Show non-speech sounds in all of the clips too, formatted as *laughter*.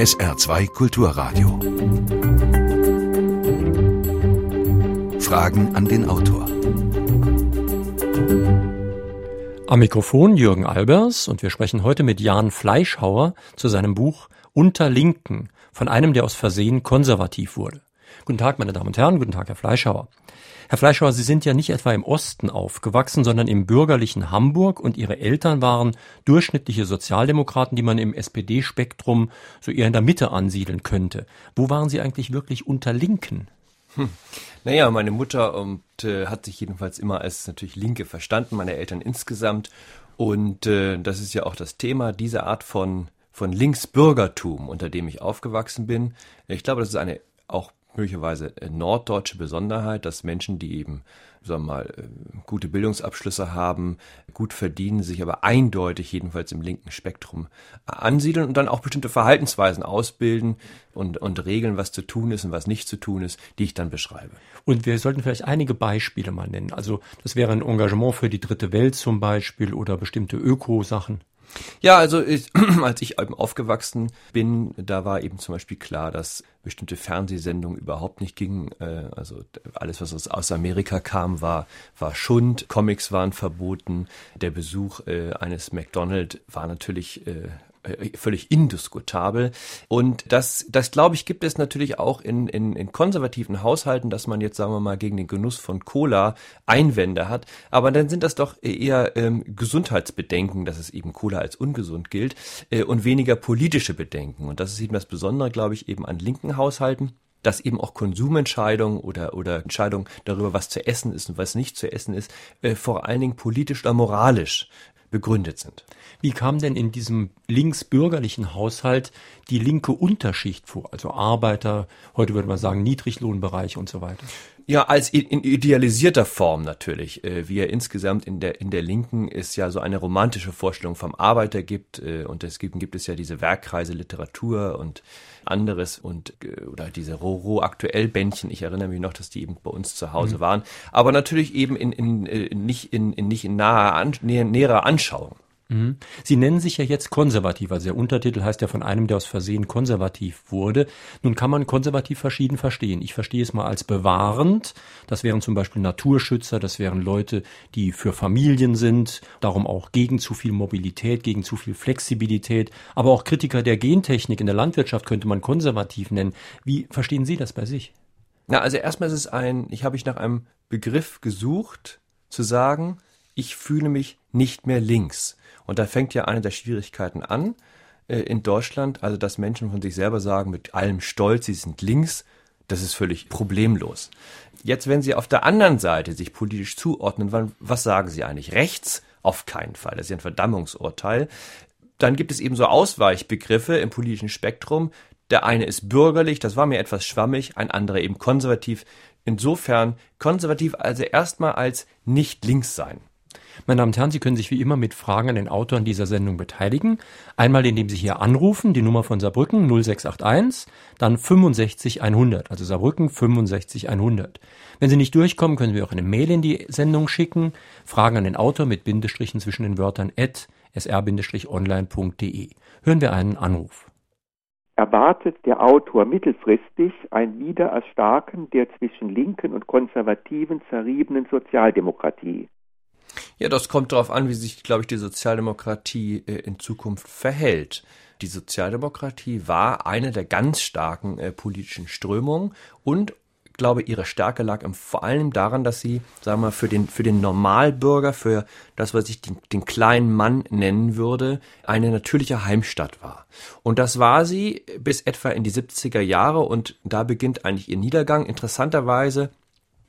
SR2 Kulturradio. Fragen an den Autor. Am Mikrofon Jürgen Albers und wir sprechen heute mit Jan Fleischhauer zu seinem Buch Unter Linken von einem, der aus Versehen konservativ wurde. Guten Tag, meine Damen und Herren, guten Tag, Herr Fleischhauer. Herr Fleischhauer, Sie sind ja nicht etwa im Osten aufgewachsen, sondern im bürgerlichen Hamburg und Ihre Eltern waren durchschnittliche Sozialdemokraten, die man im SPD-Spektrum so eher in der Mitte ansiedeln könnte. Wo waren Sie eigentlich wirklich unter Linken? Hm. Naja, meine Mutter und, äh, hat sich jedenfalls immer als natürlich Linke verstanden, meine Eltern insgesamt. Und äh, das ist ja auch das Thema, diese Art von, von Linksbürgertum, unter dem ich aufgewachsen bin. Ich glaube, das ist eine auch möglicherweise äh, norddeutsche Besonderheit, dass Menschen, die eben, sagen wir mal, äh, gute Bildungsabschlüsse haben, gut verdienen, sich aber eindeutig jedenfalls im linken Spektrum ansiedeln und dann auch bestimmte Verhaltensweisen ausbilden und, und regeln, was zu tun ist und was nicht zu tun ist, die ich dann beschreibe. Und wir sollten vielleicht einige Beispiele mal nennen. Also das wäre ein Engagement für die dritte Welt zum Beispiel oder bestimmte Öko-Sachen. Ja, also ich, *clears throat* als ich aufgewachsen bin, da war eben zum Beispiel klar, dass bestimmte Fernsehsendungen überhaupt nicht gingen. Äh, also alles, was aus Amerika kam, war, war Schund. Comics waren verboten. Der Besuch äh, eines McDonald's war natürlich äh, völlig indiskutabel. Und das, das glaube ich, gibt es natürlich auch in, in, in konservativen Haushalten, dass man jetzt, sagen wir mal, gegen den Genuss von Cola Einwände hat. Aber dann sind das doch eher ähm, Gesundheitsbedenken, dass es eben Cola als ungesund gilt äh, und weniger politische Bedenken. Und das ist eben das Besondere, glaube ich, eben an linken Haushalten dass eben auch Konsumentscheidungen oder, oder Entscheidungen darüber, was zu essen ist und was nicht zu essen ist, äh, vor allen Dingen politisch oder moralisch begründet sind. Wie kam denn in diesem linksbürgerlichen Haushalt die linke Unterschicht vor? Also Arbeiter, heute würde man sagen Niedriglohnbereich und so weiter. Ja, als in idealisierter Form natürlich. Äh, wie er insgesamt in der, in der Linken ist ja so eine romantische Vorstellung vom Arbeiter gibt. Äh, und es gibt, gibt es ja diese Werkkreise Literatur und anderes und äh, oder diese Roro aktuell Bändchen. Ich erinnere mich noch, dass die eben bei uns zu Hause mhm. waren. Aber natürlich eben in, in, in nicht in, in nicht in naher, an, näherer Anschauung. Mhm. Sie nennen sich ja jetzt konservativ, also der Untertitel heißt ja von einem, der aus Versehen konservativ wurde. Nun kann man konservativ verschieden verstehen. Ich verstehe es mal als bewahrend. Das wären zum Beispiel Naturschützer, das wären Leute, die für Familien sind, darum auch gegen zu viel Mobilität, gegen zu viel Flexibilität. Aber auch Kritiker der Gentechnik in der Landwirtschaft könnte man konservativ nennen. Wie verstehen Sie das bei sich? Na, also erstmal ist es ein, ich habe ich nach einem Begriff gesucht, zu sagen, ich fühle mich nicht mehr links. Und da fängt ja eine der Schwierigkeiten an äh, in Deutschland, also dass Menschen von sich selber sagen, mit allem Stolz, sie sind links, das ist völlig problemlos. Jetzt, wenn sie auf der anderen Seite sich politisch zuordnen, was sagen sie eigentlich? Rechts? Auf keinen Fall. Das ist ja ein Verdammungsurteil. Dann gibt es eben so Ausweichbegriffe im politischen Spektrum. Der eine ist bürgerlich, das war mir etwas schwammig, ein anderer eben konservativ. Insofern konservativ also erstmal als nicht links sein. Meine Damen und Herren, Sie können sich wie immer mit Fragen an den Autor in dieser Sendung beteiligen. Einmal, indem Sie hier anrufen, die Nummer von Saarbrücken 0681, dann 65100, also Saarbrücken 65100. Wenn Sie nicht durchkommen, können Sie auch eine Mail in die Sendung schicken. Fragen an den Autor mit Bindestrichen zwischen den Wörtern at sr-online.de. Hören wir einen Anruf. Erwartet der Autor mittelfristig ein Wiedererstarken der zwischen linken und konservativen zerriebenen Sozialdemokratie? Ja, das kommt darauf an, wie sich, glaube ich, die Sozialdemokratie äh, in Zukunft verhält. Die Sozialdemokratie war eine der ganz starken äh, politischen Strömungen und glaube, ihre Stärke lag vor allem daran, dass sie, sagen wir mal, für den, für den Normalbürger, für das, was ich den, den kleinen Mann nennen würde, eine natürliche Heimstatt war. Und das war sie bis etwa in die 70er Jahre und da beginnt eigentlich ihr Niedergang. Interessanterweise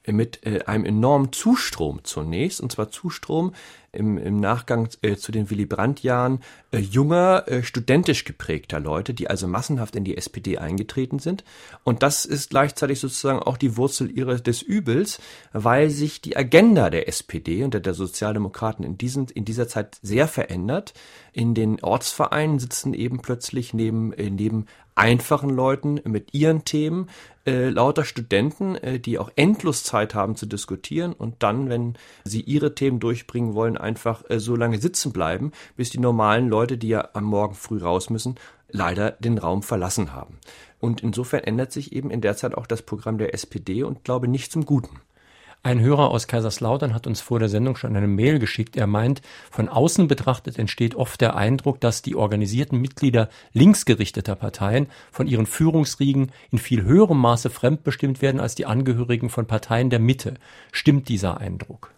mit äh, einem enormen Zustrom zunächst, und zwar Zustrom im, im Nachgang äh, zu den Willy Brandt-Jahren äh, junger, äh, studentisch geprägter Leute, die also massenhaft in die SPD eingetreten sind. Und das ist gleichzeitig sozusagen auch die Wurzel ihres des Übels, weil sich die Agenda der SPD und der, der Sozialdemokraten in, diesen, in dieser Zeit sehr verändert. In den Ortsvereinen sitzen eben plötzlich neben, äh, neben einfachen Leuten mit ihren Themen, äh, lauter Studenten, äh, die auch endlos Zeit haben zu diskutieren und dann, wenn sie ihre Themen durchbringen wollen, einfach äh, so lange sitzen bleiben, bis die normalen Leute, die ja am Morgen früh raus müssen, leider den Raum verlassen haben. Und insofern ändert sich eben in der Zeit auch das Programm der SPD und glaube nicht zum Guten. Ein Hörer aus Kaiserslautern hat uns vor der Sendung schon eine Mail geschickt. Er meint, von außen betrachtet entsteht oft der Eindruck, dass die organisierten Mitglieder linksgerichteter Parteien von ihren Führungsriegen in viel höherem Maße fremdbestimmt werden als die Angehörigen von Parteien der Mitte. Stimmt dieser Eindruck?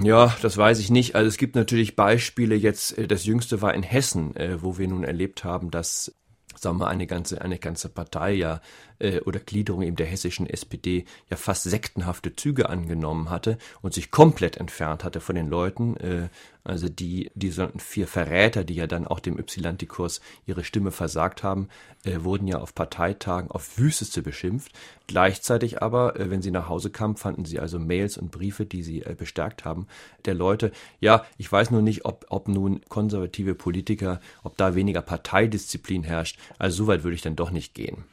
Ja, das weiß ich nicht. Also es gibt natürlich Beispiele jetzt, äh, das jüngste war in Hessen, äh, wo wir nun erlebt haben, dass sagen wir, eine ganze, eine ganze Partei ja äh, oder Gliederung eben der hessischen SPD ja fast sektenhafte Züge angenommen hatte und sich komplett entfernt hatte von den Leuten, äh, also die, die sogenannten vier Verräter, die ja dann auch dem Ypsilantikurs ihre Stimme versagt haben, äh, wurden ja auf Parteitagen auf Wüsteste beschimpft. Gleichzeitig aber, äh, wenn sie nach Hause kamen, fanden sie also Mails und Briefe, die sie äh, bestärkt haben, der Leute. Ja, ich weiß nur nicht, ob, ob nun konservative Politiker, ob da weniger Parteidisziplin herrscht. Also so weit würde ich dann doch nicht gehen.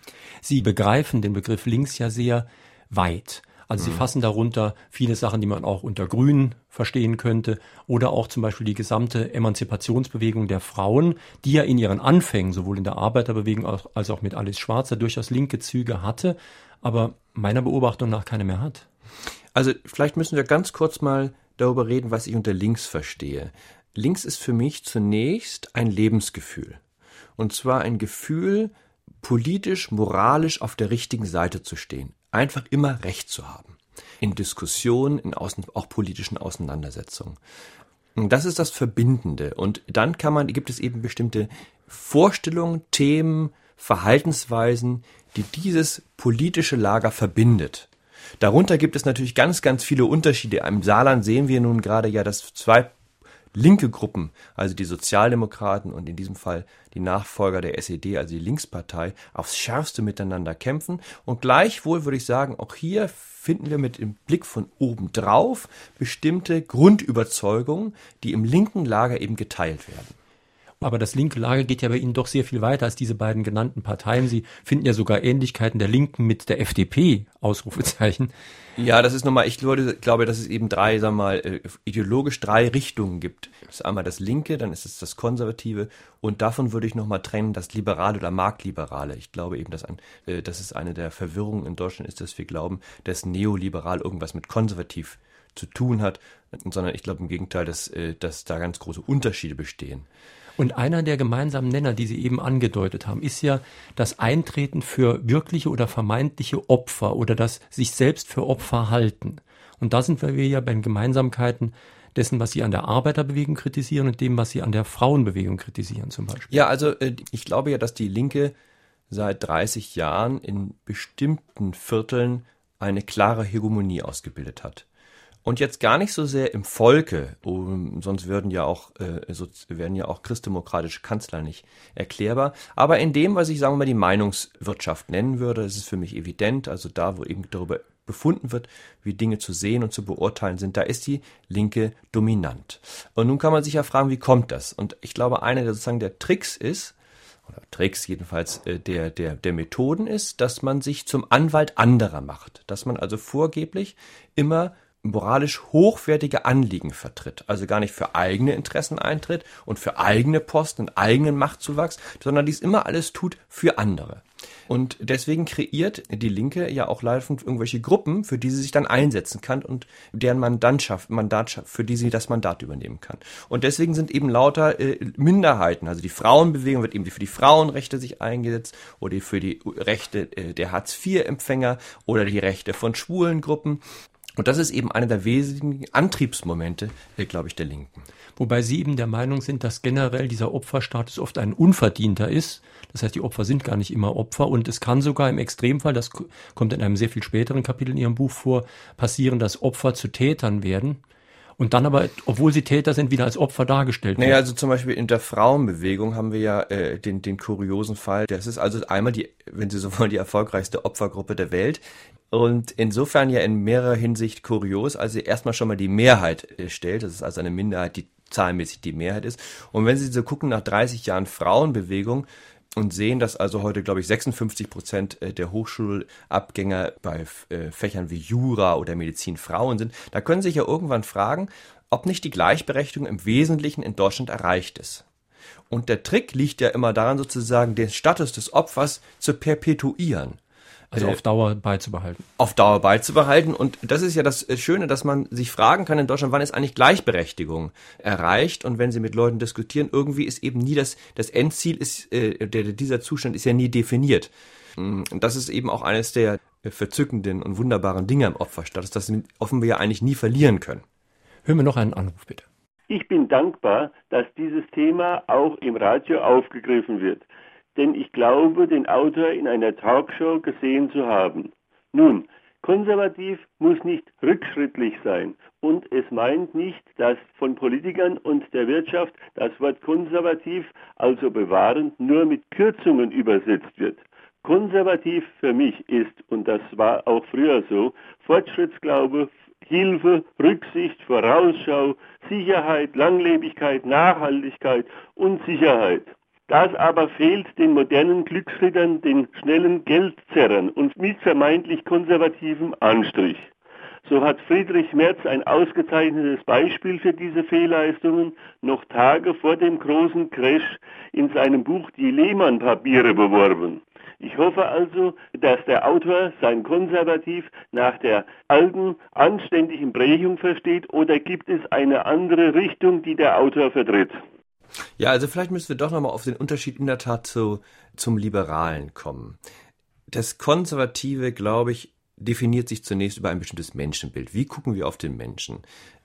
Sie begreifen den Begriff links ja sehr weit. Also sie mhm. fassen darunter viele Sachen, die man auch unter Grün verstehen könnte oder auch zum Beispiel die gesamte Emanzipationsbewegung der Frauen, die ja in ihren Anfängen sowohl in der Arbeiterbewegung als auch mit Alice Schwarzer durchaus linke Züge hatte, aber meiner Beobachtung nach keine mehr hat. Also vielleicht müssen wir ganz kurz mal darüber reden, was ich unter links verstehe. Links ist für mich zunächst ein Lebensgefühl. Und zwar ein Gefühl, politisch, moralisch auf der richtigen Seite zu stehen einfach immer Recht zu haben. In Diskussionen, in außen, auch politischen Auseinandersetzungen. Das ist das Verbindende. Und dann kann man, gibt es eben bestimmte Vorstellungen, Themen, Verhaltensweisen, die dieses politische Lager verbindet. Darunter gibt es natürlich ganz, ganz viele Unterschiede. Im Saarland sehen wir nun gerade ja, dass zwei linke Gruppen, also die Sozialdemokraten und in diesem Fall die Nachfolger der SED, also die Linkspartei, aufs schärfste miteinander kämpfen. Und gleichwohl würde ich sagen, auch hier finden wir mit dem Blick von oben drauf bestimmte Grundüberzeugungen, die im linken Lager eben geteilt werden. Aber das linke Lager geht ja bei Ihnen doch sehr viel weiter als diese beiden genannten Parteien. Sie finden ja sogar Ähnlichkeiten der Linken mit der FDP, Ausrufezeichen. Ja, das ist nochmal, ich glaube, dass es eben drei, sagen wir mal, äh, ideologisch drei Richtungen gibt. Das ist einmal das Linke, dann ist es das Konservative und davon würde ich nochmal trennen, das Liberale oder Marktliberale. Ich glaube eben, dass, ein, äh, dass es eine der Verwirrungen in Deutschland ist, dass wir glauben, dass neoliberal irgendwas mit konservativ zu tun hat, sondern ich glaube im Gegenteil, dass, äh, dass da ganz große Unterschiede bestehen. Und einer der gemeinsamen Nenner, die Sie eben angedeutet haben, ist ja das Eintreten für wirkliche oder vermeintliche Opfer oder das sich selbst für Opfer halten. Und da sind wir ja bei den Gemeinsamkeiten dessen, was Sie an der Arbeiterbewegung kritisieren und dem, was Sie an der Frauenbewegung kritisieren zum Beispiel. Ja, also äh, ich glaube ja, dass die Linke seit 30 Jahren in bestimmten Vierteln eine klare Hegemonie ausgebildet hat. Und jetzt gar nicht so sehr im Volke, um, sonst würden ja auch, äh, so, werden ja auch christdemokratische Kanzler nicht erklärbar, aber in dem, was ich sagen wir mal die Meinungswirtschaft nennen würde, ist es für mich evident, also da, wo eben darüber befunden wird, wie Dinge zu sehen und zu beurteilen sind, da ist die Linke dominant. Und nun kann man sich ja fragen, wie kommt das? Und ich glaube, einer der sozusagen der Tricks ist, oder Tricks jedenfalls äh, der, der, der Methoden ist, dass man sich zum Anwalt anderer macht. Dass man also vorgeblich immer moralisch hochwertige Anliegen vertritt, also gar nicht für eigene Interessen eintritt und für eigene Posten und eigenen Machtzuwachs, sondern dies immer alles tut für andere. Und deswegen kreiert die Linke ja auch laufend irgendwelche Gruppen, für die sie sich dann einsetzen kann und deren Mandantschaft, Mandat, für die sie das Mandat übernehmen kann. Und deswegen sind eben lauter äh, Minderheiten, also die Frauenbewegung wird eben für die Frauenrechte sich eingesetzt oder für die Rechte äh, der Hartz-IV-Empfänger oder die Rechte von schwulen Gruppen. Und das ist eben einer der wesentlichen Antriebsmomente, äh, glaube ich, der Linken. Wobei Sie eben der Meinung sind, dass generell dieser Opferstatus oft ein unverdienter ist. Das heißt, die Opfer sind gar nicht immer Opfer und es kann sogar im Extremfall, das kommt in einem sehr viel späteren Kapitel in Ihrem Buch vor, passieren, dass Opfer zu Tätern werden und dann aber, obwohl sie Täter sind, wieder als Opfer dargestellt werden. Naja, also zum Beispiel in der Frauenbewegung haben wir ja äh, den, den kuriosen Fall. Das ist also einmal die, wenn Sie so wollen, die erfolgreichste Opfergruppe der Welt. Und insofern ja in mehrerer Hinsicht kurios, also erstmal schon mal die Mehrheit äh, stellt. Das ist also eine Minderheit, die zahlenmäßig die Mehrheit ist. Und wenn Sie so gucken nach 30 Jahren Frauenbewegung, und sehen, dass also heute, glaube ich, 56 Prozent äh, der Hochschulabgänger bei äh, Fächern wie Jura oder Medizin Frauen sind. Da können Sie sich ja irgendwann fragen, ob nicht die Gleichberechtigung im Wesentlichen in Deutschland erreicht ist. Und der Trick liegt ja immer daran, sozusagen den Status des Opfers zu perpetuieren. Also auf Dauer beizubehalten. Auf Dauer beizubehalten. Und das ist ja das Schöne, dass man sich fragen kann in Deutschland, wann ist eigentlich Gleichberechtigung erreicht? Und wenn Sie mit Leuten diskutieren, irgendwie ist eben nie das, das Endziel ist, äh, der, dieser Zustand ist ja nie definiert. Und das ist eben auch eines der verzückenden und wunderbaren Dinge am Opferstatus, dass wir offenbar ja eigentlich nie verlieren können. Hören wir noch einen Anruf, bitte. Ich bin dankbar, dass dieses Thema auch im Radio aufgegriffen wird denn ich glaube, den Autor in einer Talkshow gesehen zu haben. Nun, konservativ muss nicht rückschrittlich sein und es meint nicht, dass von Politikern und der Wirtschaft das Wort konservativ, also bewahrend, nur mit Kürzungen übersetzt wird. Konservativ für mich ist, und das war auch früher so, Fortschrittsglaube, Hilfe, Rücksicht, Vorausschau, Sicherheit, Langlebigkeit, Nachhaltigkeit und Sicherheit. Das aber fehlt den modernen Glücksrittern, den schnellen Geldzerrern und mit vermeintlich konservativem Anstrich. So hat Friedrich Merz ein ausgezeichnetes Beispiel für diese Fehlleistungen noch Tage vor dem großen Crash in seinem Buch Die Lehmann-Papiere beworben. Ich hoffe also, dass der Autor sein Konservativ nach der alten, anständigen Brechung versteht oder gibt es eine andere Richtung, die der Autor vertritt? Ja, also vielleicht müssen wir doch nochmal auf den Unterschied in der Tat zu, zum Liberalen kommen. Das Konservative, glaube ich, definiert sich zunächst über ein bestimmtes Menschenbild. Wie gucken wir auf den Menschen?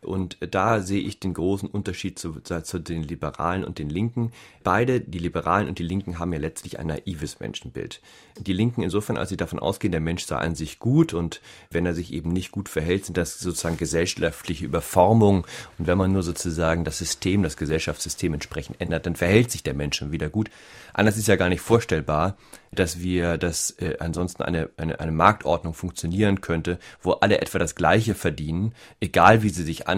Und da sehe ich den großen Unterschied zu, zu, den Liberalen und den Linken. Beide, die Liberalen und die Linken, haben ja letztlich ein naives Menschenbild. Die Linken insofern, als sie davon ausgehen, der Mensch sei an sich gut und wenn er sich eben nicht gut verhält, sind das sozusagen gesellschaftliche Überformungen. Und wenn man nur sozusagen das System, das Gesellschaftssystem entsprechend ändert, dann verhält sich der Mensch schon wieder gut. Anders ist ja gar nicht vorstellbar, dass wir, dass äh, ansonsten eine, eine, eine Marktordnung funktionieren könnte, wo alle etwa das Gleiche verdienen, egal wie sie sich anstrengen.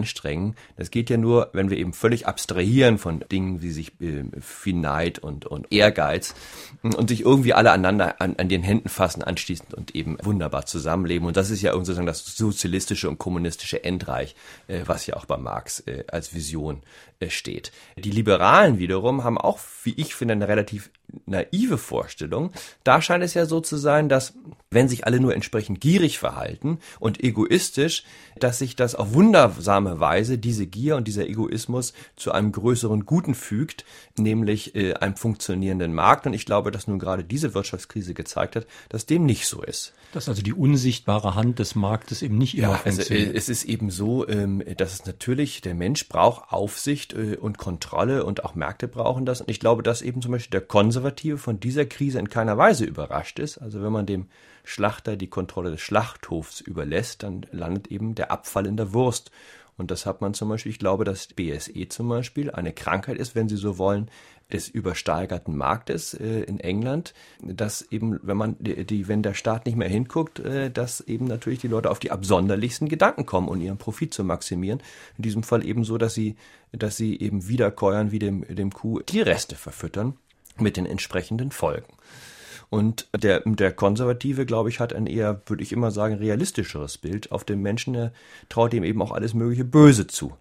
Das geht ja nur, wenn wir eben völlig abstrahieren von Dingen wie sich äh, wie und, und Ehrgeiz und sich irgendwie alle aneinander an, an den Händen fassen anschließend und eben wunderbar zusammenleben. Und das ist ja sozusagen das sozialistische und kommunistische Endreich, äh, was ja auch bei Marx äh, als Vision äh, steht. Die Liberalen wiederum haben auch, wie ich finde, eine relativ naive Vorstellung. Da scheint es ja so zu sein, dass wenn sich alle nur entsprechend gierig verhalten und egoistisch, dass sich das auf wundersame Weise, diese Gier und dieser Egoismus zu einem größeren Guten fügt, nämlich äh, einem funktionierenden Markt. Und ich glaube, dass nun gerade diese Wirtschaftskrise gezeigt hat, dass dem nicht so ist. Dass also die unsichtbare Hand des Marktes eben nicht immer ja, funktioniert. Also, äh, es ist eben so, ähm, dass es natürlich, der Mensch braucht Aufsicht äh, und Kontrolle und auch Märkte brauchen das. Und ich glaube, dass eben zum Beispiel der Konservative von dieser Krise in keiner Weise überrascht ist. Also wenn man dem Schlachter die Kontrolle des Schlachthofs überlässt, dann landet eben der Abfall in der Wurst. Und das hat man zum Beispiel, ich glaube, dass BSE zum Beispiel eine Krankheit ist, wenn Sie so wollen, des übersteigerten Marktes äh, in England, dass eben, wenn man die, wenn der Staat nicht mehr hinguckt, äh, dass eben natürlich die Leute auf die absonderlichsten Gedanken kommen, um ihren Profit zu maximieren. In diesem Fall eben so, dass sie, dass sie eben wiederkäuern wie dem, dem Kuh die Reste verfüttern mit den entsprechenden Folgen. Und der, der Konservative, glaube ich, hat ein eher, würde ich immer sagen, realistischeres Bild auf den Menschen. Er traut ihm eben auch alles mögliche Böse zu.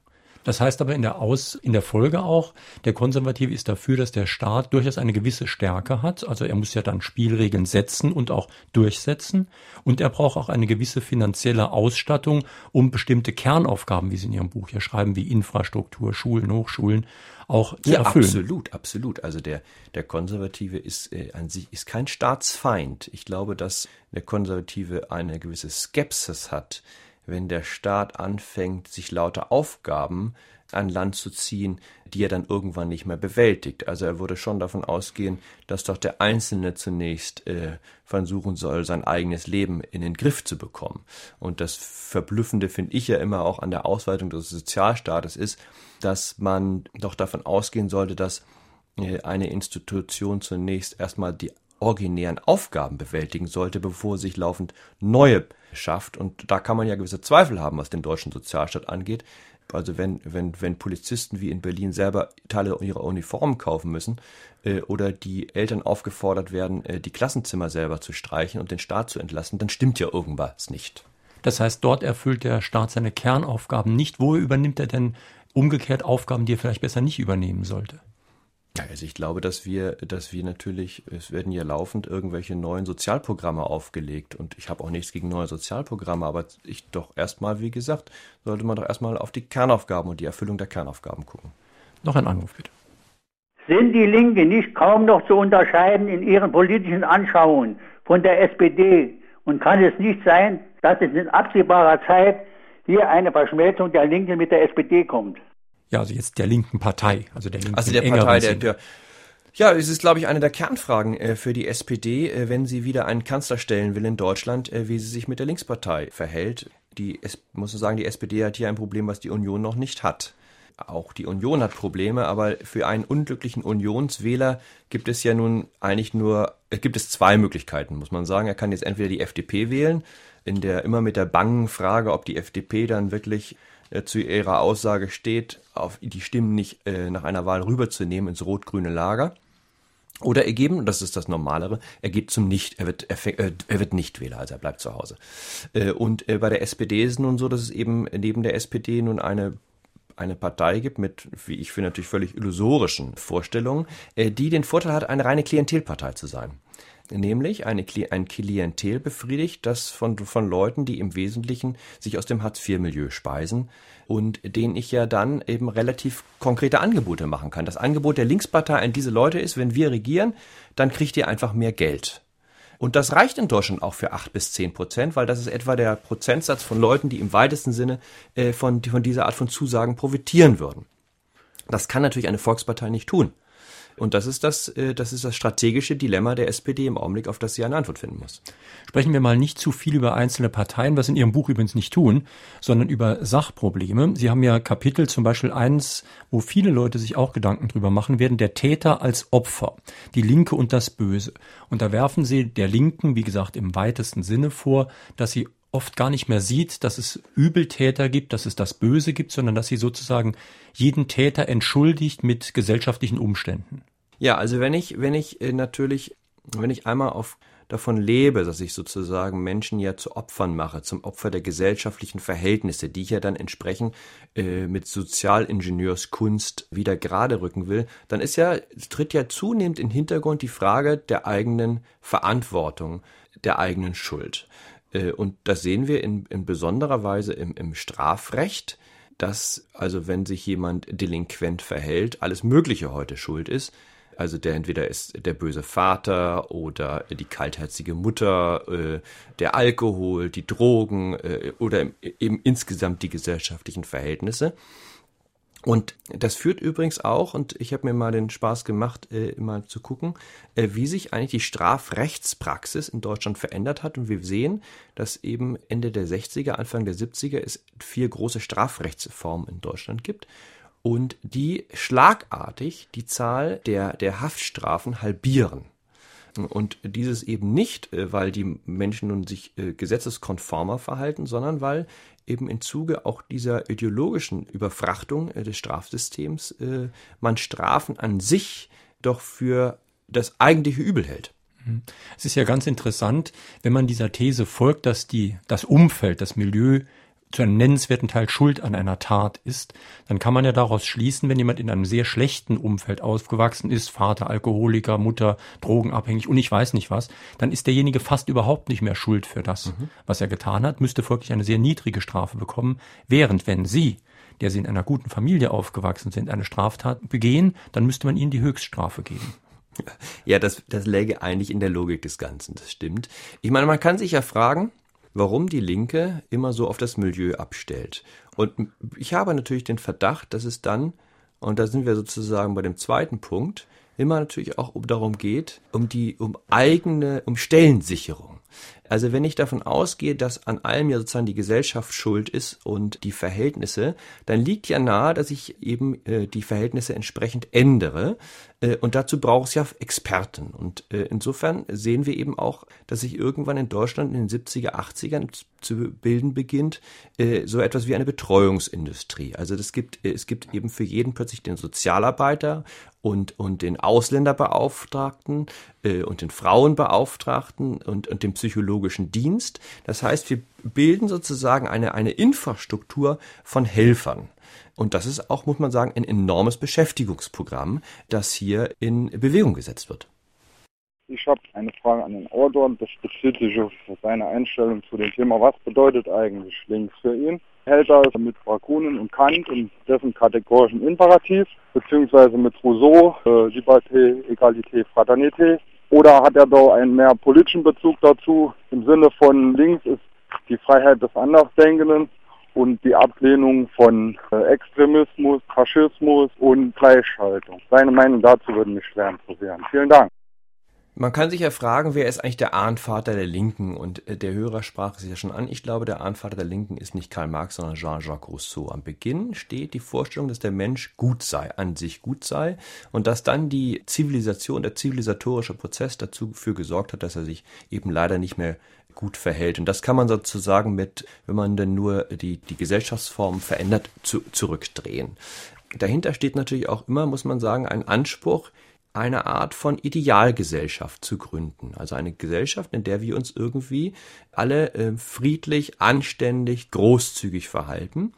Das heißt aber in der Aus, in der Folge auch, der Konservative ist dafür, dass der Staat durchaus eine gewisse Stärke hat. Also er muss ja dann Spielregeln setzen und auch durchsetzen. Und er braucht auch eine gewisse finanzielle Ausstattung, um bestimmte Kernaufgaben, wie Sie in Ihrem Buch ja schreiben, wie Infrastruktur, Schulen, Hochschulen, auch zu ja, erfüllen. Absolut, absolut. Also der, der Konservative ist äh, an sich ist kein Staatsfeind. Ich glaube, dass der Konservative eine gewisse Skepsis hat wenn der Staat anfängt, sich lauter Aufgaben an Land zu ziehen, die er dann irgendwann nicht mehr bewältigt. Also er würde schon davon ausgehen, dass doch der Einzelne zunächst äh, versuchen soll, sein eigenes Leben in den Griff zu bekommen. Und das Verblüffende finde ich ja immer auch an der Ausweitung des Sozialstaates ist, dass man doch davon ausgehen sollte, dass äh, eine Institution zunächst erstmal die originären Aufgaben bewältigen sollte, bevor sich laufend neue schafft. Und da kann man ja gewisse Zweifel haben, was den deutschen Sozialstaat angeht. Also wenn, wenn, wenn Polizisten wie in Berlin selber Teile ihrer Uniformen kaufen müssen äh, oder die Eltern aufgefordert werden, äh, die Klassenzimmer selber zu streichen und den Staat zu entlassen, dann stimmt ja irgendwas nicht. Das heißt, dort erfüllt der Staat seine Kernaufgaben nicht. Wo übernimmt er denn umgekehrt Aufgaben, die er vielleicht besser nicht übernehmen sollte? Ja, also ich glaube, dass wir, dass wir natürlich, es werden ja laufend irgendwelche neuen Sozialprogramme aufgelegt und ich habe auch nichts gegen neue Sozialprogramme, aber ich doch erstmal, wie gesagt, sollte man doch erstmal auf die Kernaufgaben und die Erfüllung der Kernaufgaben gucken. Noch ein Anruf bitte. Sind die Linke nicht kaum noch zu unterscheiden in ihren politischen Anschauungen von der SPD? Und kann es nicht sein, dass es in absehbarer Zeit hier eine Verschmelzung der Linken mit der SPD kommt? Ja, also jetzt der linken Partei, also der linken Also der Partei, der, der ja, es ist, glaube ich, eine der Kernfragen äh, für die SPD, äh, wenn sie wieder einen Kanzler stellen will in Deutschland, äh, wie sie sich mit der Linkspartei verhält. Die, es, muss man sagen, die SPD hat hier ein Problem, was die Union noch nicht hat. Auch die Union hat Probleme, aber für einen unglücklichen Unionswähler gibt es ja nun eigentlich nur, äh, gibt es zwei Möglichkeiten, muss man sagen. Er kann jetzt entweder die FDP wählen, in der immer mit der bangen Frage, ob die FDP dann wirklich zu ihrer Aussage steht, auf die Stimmen nicht äh, nach einer Wahl rüberzunehmen ins rot-grüne Lager. Oder er geben, und das ist das Normalere, er geht zum Nicht, er wird, er, äh, er wird Nichtwähler, also er bleibt zu Hause. Äh, und äh, bei der SPD ist es nun so, dass es eben neben der SPD nun eine eine Partei gibt mit, wie ich finde, natürlich völlig illusorischen Vorstellungen, äh, die den Vorteil hat, eine reine Klientelpartei zu sein nämlich eine, ein Klientel befriedigt, das von, von Leuten, die im Wesentlichen sich aus dem Hartz-IV-Milieu speisen und denen ich ja dann eben relativ konkrete Angebote machen kann. Das Angebot der Linkspartei an diese Leute ist, wenn wir regieren, dann kriegt ihr einfach mehr Geld. Und das reicht in Deutschland auch für acht bis zehn Prozent, weil das ist etwa der Prozentsatz von Leuten, die im weitesten Sinne äh, von, von dieser Art von Zusagen profitieren würden. Das kann natürlich eine Volkspartei nicht tun. Und das ist das, äh, das ist das strategische Dilemma der SPD im Augenblick, auf das sie eine Antwort finden muss. Sprechen wir mal nicht zu viel über einzelne Parteien, was in Ihrem Buch übrigens nicht tun, sondern über Sachprobleme. Sie haben ja Kapitel, zum Beispiel eins, wo viele Leute sich auch Gedanken drüber machen werden, der Täter als Opfer, die Linke und das Böse. Und da werfen Sie der Linken, wie gesagt, im weitesten Sinne vor, dass sie oft gar nicht mehr sieht, dass es Übeltäter gibt, dass es das Böse gibt, sondern dass sie sozusagen jeden Täter entschuldigt mit gesellschaftlichen Umständen. Ja, also wenn ich, wenn ich äh, natürlich, wenn ich einmal auf davon lebe, dass ich sozusagen Menschen ja zu Opfern mache, zum Opfer der gesellschaftlichen Verhältnisse, die ich ja dann entsprechend äh, mit Sozialingenieurskunst wieder gerade rücken will, dann ist ja, tritt ja zunehmend in den Hintergrund die Frage der eigenen Verantwortung, der eigenen Schuld. Äh, und das sehen wir in, in besonderer Weise im, im Strafrecht, dass also wenn sich jemand delinquent verhält, alles Mögliche heute schuld ist. Also der entweder ist der böse Vater oder die kaltherzige Mutter, äh, der Alkohol, die Drogen äh, oder eben insgesamt die gesellschaftlichen Verhältnisse. Und das führt übrigens auch, und ich habe mir mal den Spaß gemacht, äh, mal zu gucken, äh, wie sich eigentlich die Strafrechtspraxis in Deutschland verändert hat. Und wir sehen, dass eben Ende der 60er, Anfang der 70er es vier große Strafrechtsformen in Deutschland gibt und die schlagartig die Zahl der, der Haftstrafen halbieren. Und dieses eben nicht, äh, weil die Menschen nun sich äh, gesetzeskonformer verhalten, sondern weil eben im Zuge auch dieser ideologischen Überfrachtung äh, des Strafsystems man Strafen an sich doch für das eigentliche Übel hält. Mhm. Es ist ja ganz interessant, wenn man dieser These folgt, dass die, das Umfeld, das Milieu zu einem nennenswerten Teil schuld an einer Tat ist, dann kann man ja daraus schließen, wenn jemand in einem sehr schlechten Umfeld aufgewachsen ist, Vater Alkoholiker, Mutter drogenabhängig und ich weiß nicht was, dann ist derjenige fast überhaupt nicht mehr schuld für das, mhm. was er getan hat, müsste folglich eine sehr niedrige Strafe bekommen, während wenn Sie der sie in einer guten Familie aufgewachsen sind, eine Straftat begehen, dann müsste man ihnen die Höchststrafe geben. Ja, das, das läge eigentlich in der Logik des Ganzen, das stimmt. Ich meine, man kann sich ja fragen, warum die Linke immer so auf das Milieu abstellt. Und ich habe natürlich den Verdacht, dass es dann, und da sind wir sozusagen bei dem zweiten Punkt, immer natürlich auch darum geht, um die, um eigene, um Stellensicherung. Also wenn ich davon ausgehe, dass an allem ja sozusagen die Gesellschaft schuld ist und die Verhältnisse, dann liegt ja nahe, dass ich eben äh, die Verhältnisse entsprechend ändere. Äh, und dazu braucht es ja Experten. Und äh, insofern sehen wir eben auch, dass sich irgendwann in Deutschland in den 70er, 80ern zu bilden beginnt, äh, so etwas wie eine Betreuungsindustrie. Also das gibt, es gibt eben für jeden plötzlich den Sozialarbeiter und, und den Ausländerbeauftragten und den Frauenbeauftragten und, und den psychologischen Dienst. Das heißt, wir bilden sozusagen eine, eine Infrastruktur von Helfern. Und das ist auch, muss man sagen, ein enormes Beschäftigungsprogramm, das hier in Bewegung gesetzt wird. Ich habe eine Frage an den Autor, das auf seine Einstellung zu dem Thema, was bedeutet eigentlich links für ihn? Hält er es mit Bakunin und Kant und dessen kategorischen Imperativ, beziehungsweise mit Rousseau, äh, Liberté, Egalité, Fraternité? Oder hat er da einen mehr politischen Bezug dazu? Im Sinne von links ist die Freiheit des Andersdenkenden und die Ablehnung von äh, Extremismus, Faschismus und Gleichschaltung. Seine Meinung dazu würde mich schwer interessieren. Vielen Dank. Man kann sich ja fragen, wer ist eigentlich der Ahnvater der Linken? Und äh, der Hörer sprach es ja schon an. Ich glaube, der Ahnvater der Linken ist nicht Karl Marx, sondern Jean-Jacques Rousseau. Am Beginn steht die Vorstellung, dass der Mensch gut sei, an sich gut sei und dass dann die Zivilisation, der zivilisatorische Prozess dazu für gesorgt hat, dass er sich eben leider nicht mehr gut verhält. Und das kann man sozusagen mit, wenn man denn nur die, die Gesellschaftsform verändert, zu, zurückdrehen. Dahinter steht natürlich auch immer, muss man sagen, ein Anspruch, eine Art von Idealgesellschaft zu gründen. Also eine Gesellschaft, in der wir uns irgendwie alle äh, friedlich, anständig, großzügig verhalten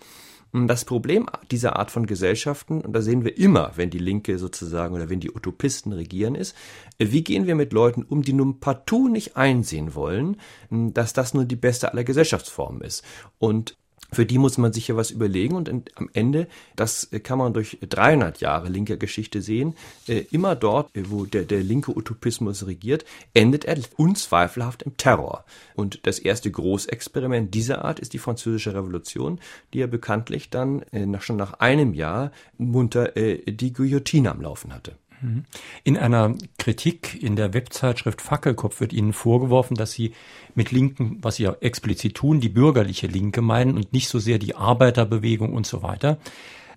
das Problem dieser Art von Gesellschaften, und da sehen wir immer, wenn die Linke sozusagen oder wenn die Utopisten regieren, ist, wie gehen wir mit Leuten um, die nun partout nicht einsehen wollen, dass das nur die beste aller Gesellschaftsformen ist. Und für die muss man sich ja was überlegen und am Ende, das kann man durch 300 Jahre linker Geschichte sehen, äh, immer dort, äh, wo der, der linke Utopismus regiert, endet er unzweifelhaft im Terror. Und das erste Großexperiment dieser Art ist die französische Revolution, die ja bekanntlich dann äh, nach, schon nach einem Jahr munter die Guillotine am Laufen hatte. In einer Kritik in der Webzeitschrift Fackelkopf wird Ihnen vorgeworfen, dass Sie mit Linken, was Sie ja explizit tun, die bürgerliche Linke meinen und nicht so sehr die Arbeiterbewegung und so weiter.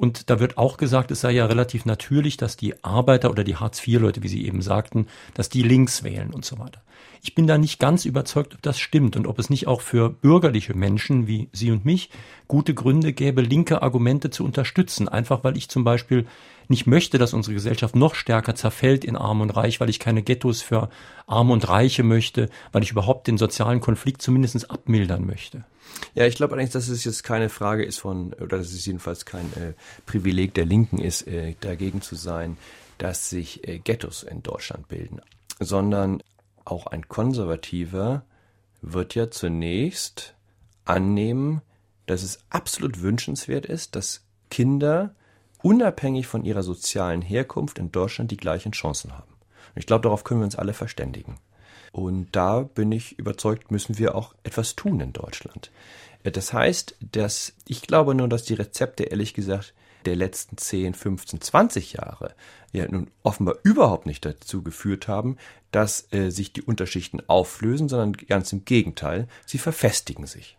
Und da wird auch gesagt, es sei ja relativ natürlich, dass die Arbeiter oder die Hartz-IV-Leute, wie Sie eben sagten, dass die links wählen und so weiter. Ich bin da nicht ganz überzeugt, ob das stimmt und ob es nicht auch für bürgerliche Menschen wie Sie und mich gute Gründe gäbe, linke Argumente zu unterstützen. Einfach weil ich zum Beispiel nicht möchte, dass unsere Gesellschaft noch stärker zerfällt in Arm und Reich, weil ich keine Ghettos für Arme und Reiche möchte, weil ich überhaupt den sozialen Konflikt zumindest abmildern möchte. Ja, ich glaube allerdings, dass es jetzt keine Frage ist von, oder dass es jedenfalls kein äh, Privileg der Linken ist, äh, dagegen zu sein, dass sich äh, Ghettos in Deutschland bilden, sondern auch ein Konservativer wird ja zunächst annehmen, dass es absolut wünschenswert ist, dass Kinder unabhängig von ihrer sozialen Herkunft in Deutschland die gleichen Chancen haben. Und ich glaube, darauf können wir uns alle verständigen. Und da bin ich überzeugt, müssen wir auch etwas tun in Deutschland. Das heißt, dass ich glaube nur, dass die Rezepte ehrlich gesagt der letzten 10, 15, 20 Jahre ja nun offenbar überhaupt nicht dazu geführt haben, dass äh, sich die Unterschichten auflösen, sondern ganz im Gegenteil, sie verfestigen sich.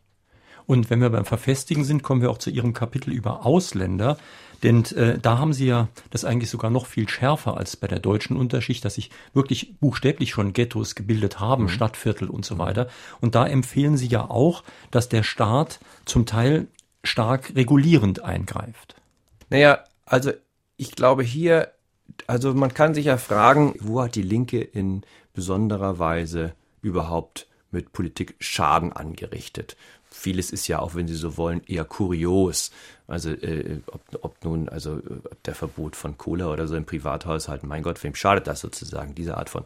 Und wenn wir beim Verfestigen sind, kommen wir auch zu Ihrem Kapitel über Ausländer. Denn äh, da haben Sie ja das eigentlich sogar noch viel schärfer als bei der deutschen Unterschicht, dass sich wirklich buchstäblich schon Ghettos gebildet haben, mhm. Stadtviertel und so weiter. Und da empfehlen Sie ja auch, dass der Staat zum Teil stark regulierend eingreift. Naja, also ich glaube hier, also man kann sich ja fragen, wo hat die Linke in besonderer Weise überhaupt mit Politik Schaden angerichtet? Vieles ist ja auch, wenn Sie so wollen, eher kurios. Also äh, ob, ob nun, also ob der Verbot von Cola oder so im Privathaushalten, mein Gott, wem schadet das sozusagen, diese Art von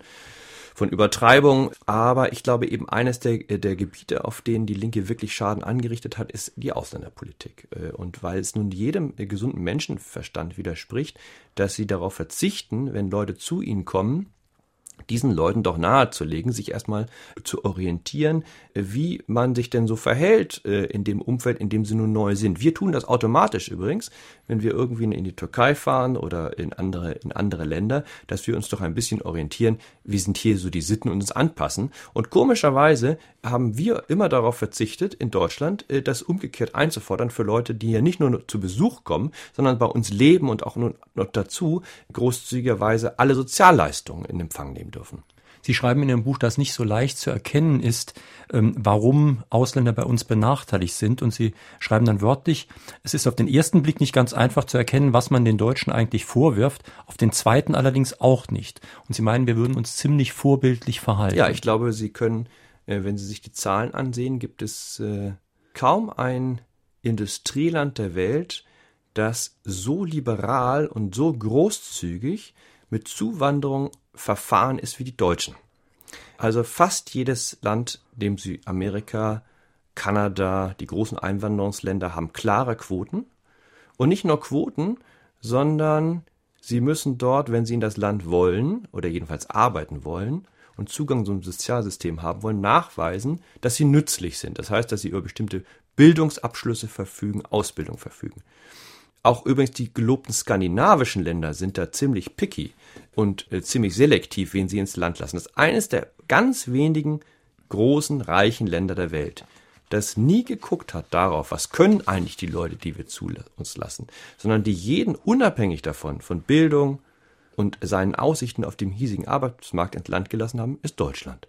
von Übertreibung. Aber ich glaube eben eines der, der Gebiete, auf denen die Linke wirklich Schaden angerichtet hat, ist die Ausländerpolitik. Äh, und weil es nun jedem gesunden Menschenverstand widerspricht, dass sie darauf verzichten, wenn Leute zu ihnen kommen, diesen Leuten doch nahezulegen, sich erstmal zu orientieren, wie man sich denn so verhält äh, in dem Umfeld, in dem sie nun neu sind. Wir tun das automatisch übrigens, wenn wir irgendwie in die Türkei fahren oder in andere, in andere Länder, dass wir uns doch ein bisschen orientieren, wie sind hier so die Sitten und uns anpassen. Und komischerweise haben wir immer darauf verzichtet, in Deutschland äh, das umgekehrt einzufordern für Leute, die ja nicht nur zu Besuch kommen, sondern bei uns leben und auch noch dazu großzügigerweise alle Sozialleistungen in Empfang nehmen dürfen. Sie schreiben in Ihrem Buch, dass nicht so leicht zu erkennen ist, ähm, warum Ausländer bei uns benachteiligt sind. Und Sie schreiben dann wörtlich, es ist auf den ersten Blick nicht ganz einfach zu erkennen, was man den Deutschen eigentlich vorwirft, auf den zweiten allerdings auch nicht. Und Sie meinen, wir würden uns ziemlich vorbildlich verhalten. Ja, ich glaube, Sie können, äh, wenn Sie sich die Zahlen ansehen, gibt es äh, kaum ein Industrieland der Welt, das so liberal und so großzügig mit Zuwanderung verfahren ist wie die Deutschen. Also fast jedes Land, dem Sie Amerika, Kanada, die großen Einwanderungsländer haben klare Quoten. Und nicht nur Quoten, sondern sie müssen dort, wenn sie in das Land wollen oder jedenfalls arbeiten wollen und Zugang zum Sozialsystem haben wollen, nachweisen, dass sie nützlich sind. Das heißt, dass sie über bestimmte Bildungsabschlüsse verfügen, Ausbildung verfügen. Auch übrigens die gelobten skandinavischen Länder sind da ziemlich picky und äh, ziemlich selektiv, wen sie ins Land lassen. Das ist eines der ganz wenigen großen, reichen Länder der Welt, das nie geguckt hat darauf, was können eigentlich die Leute, die wir zu uns lassen, sondern die jeden unabhängig davon, von Bildung und seinen Aussichten auf dem hiesigen Arbeitsmarkt ins Land gelassen haben, ist Deutschland.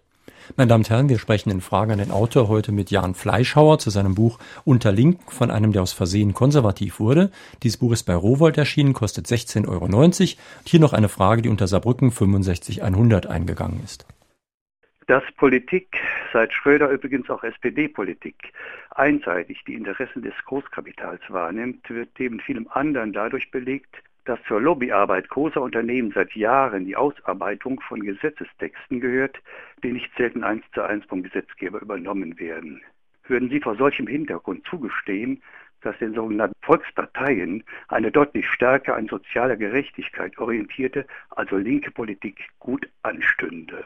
Meine Damen und Herren, wir sprechen in Fragen an den Autor heute mit Jan Fleischhauer zu seinem Buch Unter Link von einem, der aus Versehen konservativ wurde. Dieses Buch ist bei Rowold erschienen, kostet 16,90 Euro. Und hier noch eine Frage, die unter Saarbrücken 65100 eingegangen ist. Dass Politik, seit Schröder übrigens auch SPD-Politik, einseitig die Interessen des Großkapitals wahrnimmt, wird neben vielem anderen dadurch belegt, dass zur Lobbyarbeit großer Unternehmen seit Jahren die Ausarbeitung von Gesetzestexten gehört, die nicht selten eins zu eins vom Gesetzgeber übernommen werden. Würden Sie vor solchem Hintergrund zugestehen, dass den sogenannten Volksparteien eine deutlich stärker an sozialer Gerechtigkeit orientierte, also linke Politik gut anstünde?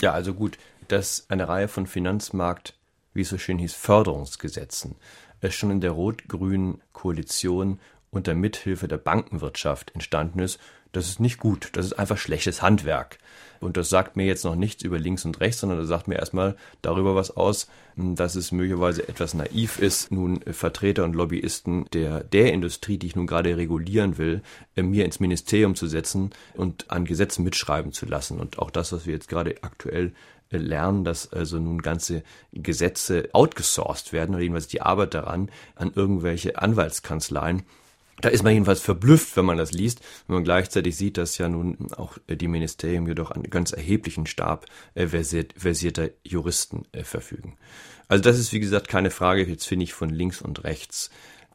Ja, also gut, dass eine Reihe von Finanzmarkt, wie es so schön hieß, Förderungsgesetzen es schon in der rot-grünen Koalition unter Mithilfe der Bankenwirtschaft entstanden ist, das ist nicht gut. Das ist einfach schlechtes Handwerk. Und das sagt mir jetzt noch nichts über links und rechts, sondern das sagt mir erstmal darüber was aus, dass es möglicherweise etwas naiv ist, nun Vertreter und Lobbyisten der, der Industrie, die ich nun gerade regulieren will, mir ins Ministerium zu setzen und an Gesetzen mitschreiben zu lassen. Und auch das, was wir jetzt gerade aktuell äh, lernen, dass also nun ganze Gesetze outgesourced werden oder jedenfalls die Arbeit daran an irgendwelche Anwaltskanzleien da ist man jedenfalls verblüfft, wenn man das liest, wenn man gleichzeitig sieht, dass ja nun auch die Ministerien jedoch einen ganz erheblichen Stab äh, versiert, versierter Juristen äh, verfügen. Also das ist, wie gesagt, keine Frage, jetzt finde ich, von links und rechts.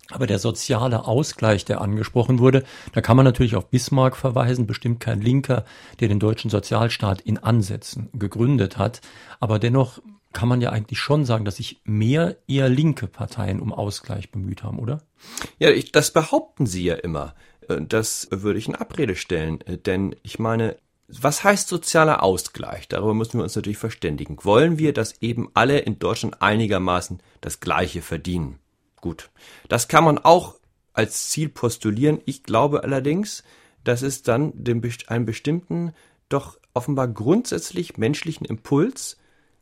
Aber der soziale Ausgleich, der angesprochen wurde, da kann man natürlich auf Bismarck verweisen, bestimmt kein Linker, der den deutschen Sozialstaat in Ansätzen gegründet hat. Aber dennoch kann man ja eigentlich schon sagen, dass sich mehr eher linke Parteien um Ausgleich bemüht haben, oder? Ja, ich, das behaupten sie ja immer. Äh, das würde ich in Abrede stellen, äh, denn ich meine, was heißt sozialer Ausgleich? Darüber müssen wir uns natürlich verständigen. Wollen wir, dass eben alle in Deutschland einigermaßen das Gleiche verdienen? Gut. Das kann man auch als Ziel postulieren. Ich glaube allerdings, dass es dann dem, einen bestimmten, doch offenbar grundsätzlich menschlichen Impuls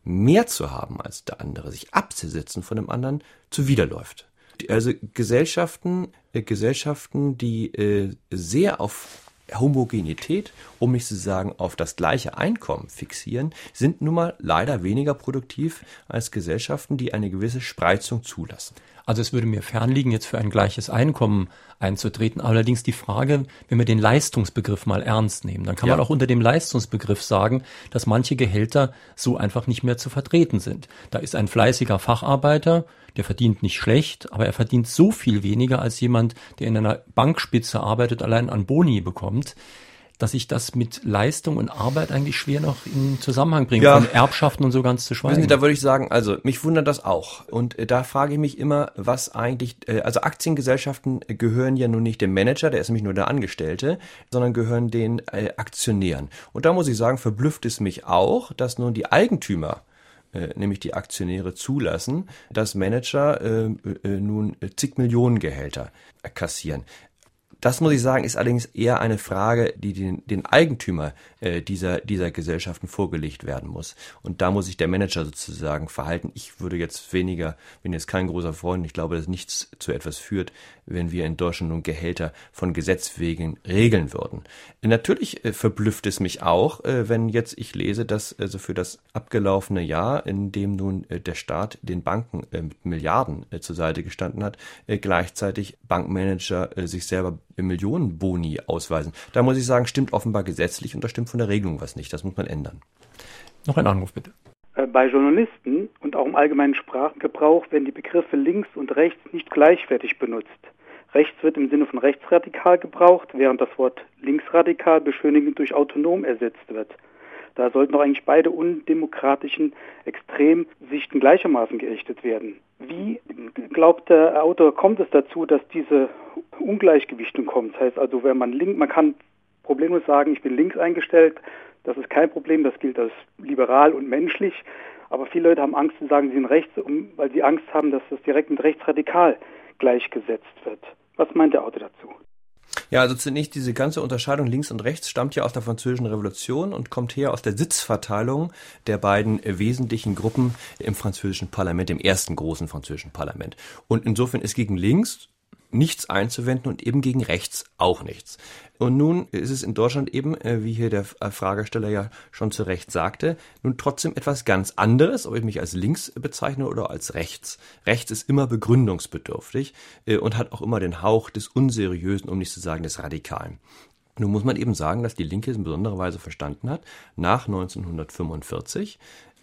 mehr zu haben als der andere, sich abzusetzen von dem anderen, zuwiderläuft. Also Gesellschaften, äh, Gesellschaften, die äh, sehr auf Homogenität, um zu sagen auf das gleiche Einkommen fixieren, sind nun mal leider weniger produktiv als Gesellschaften, die eine gewisse Spreizung zulassen. Also es würde mir fernliegen, jetzt für ein gleiches Einkommen einzutreten. Allerdings die Frage, wenn wir den Leistungsbegriff mal ernst nehmen, dann kann ja. man auch unter dem Leistungsbegriff sagen, dass manche Gehälter so einfach nicht mehr zu vertreten sind. Da ist ein fleißiger Facharbeiter, der verdient nicht schlecht, aber er verdient so viel weniger als jemand, der in einer Bankspitze arbeitet, allein an Boni bekommt. dass ich das mit Leistung und Arbeit eigentlich schwer noch in Zusammenhang bringe, Ja. von Erbschaften und so ganz zu schweigen. Sie, da würde ich sagen, also mich wundert das auch. Und äh, da frage ich mich immer, was eigentlich, äh, also Aktiengesellschaften gehören ja nun nicht dem Manager, der ist nämlich nur der Angestellte, sondern gehören den äh, Aktionären. Und da muss ich sagen, verblüfft es mich auch, dass nun die Eigentümer nämlich die Aktionäre zulassen, dass Manager äh, äh, nun zig Millionen Gehälter äh, kassieren. Das muss ich sagen, ist allerdings eher eine Frage, die den, den Eigentümer äh, dieser, dieser Gesellschaften vorgelegt werden muss. Und da muss sich der Manager sozusagen verhalten. Ich würde jetzt weniger, bin jetzt kein großer Freund, ich glaube, dass nichts zu etwas führt, wenn wir in Deutschland nun Gehälter von Gesetz wegen regeln würden. Natürlich äh, verblüfft es mich auch, äh, wenn jetzt ich lese, dass also für das abgelaufene Jahr, in dem nun äh, der Staat den Banken äh, mit Milliarden äh, zur Seite gestanden hat, äh, gleichzeitig Bankmanager äh, sich selber Millionenboni ausweisen. Da muss ich sagen, stimmt offenbar gesetzlich und da stimmt von der Regelung was nicht. Das muss man ändern. noch ein Anruf bitte. Äh, Bei Journalisten und auch im allgemeinen Sprachgebrauch werden die Begriffe links und rechts nicht gleichwertig benutzt. Rechts wird im Sinne von rechtsradikal gebraucht, während das Wort linksradikal beschönigend durch autonom ersetzt wird. Da sollten doch eigentlich beide undemokratischen Extremsichten gleichermaßen geächtet werden. Wie glaubt der Autor, kommt es dazu, dass diese Ungleichgewichtung kommt? Das heißt also, wenn man link, man kann problemlos sagen, ich bin links eingestellt, das ist kein Problem, das gilt als liberal und menschlich. Aber viele Leute haben Angst zu sagen, sie sind rechts, weil sie Angst haben, dass das direkt mit rechtsradikal gleichgesetzt wird. Was meint der Autor dazu? Ja, also zunächst diese ganze Unterscheidung links und rechts stammt ja aus der französischen Revolution und kommt her aus der Sitzverteilung der beiden wesentlichen Gruppen im französischen Parlament, im ersten großen französischen Parlament. Und insofern ist gegen links nichts einzuwenden und eben gegen rechts auch nichts. Und nun ist es in Deutschland eben, äh, wie hier der äh, Fragesteller ja schon zu Recht sagte, nun trotzdem etwas ganz anderes, ob ich mich als links bezeichne oder als rechts. Rechts ist immer begründungsbedürftig äh, und hat auch immer den Hauch des Unseriösen, um nicht zu sagen des Radikalen. Nun muss man eben sagen, dass die Linke in besonderer Weise verstanden hat, nach 1945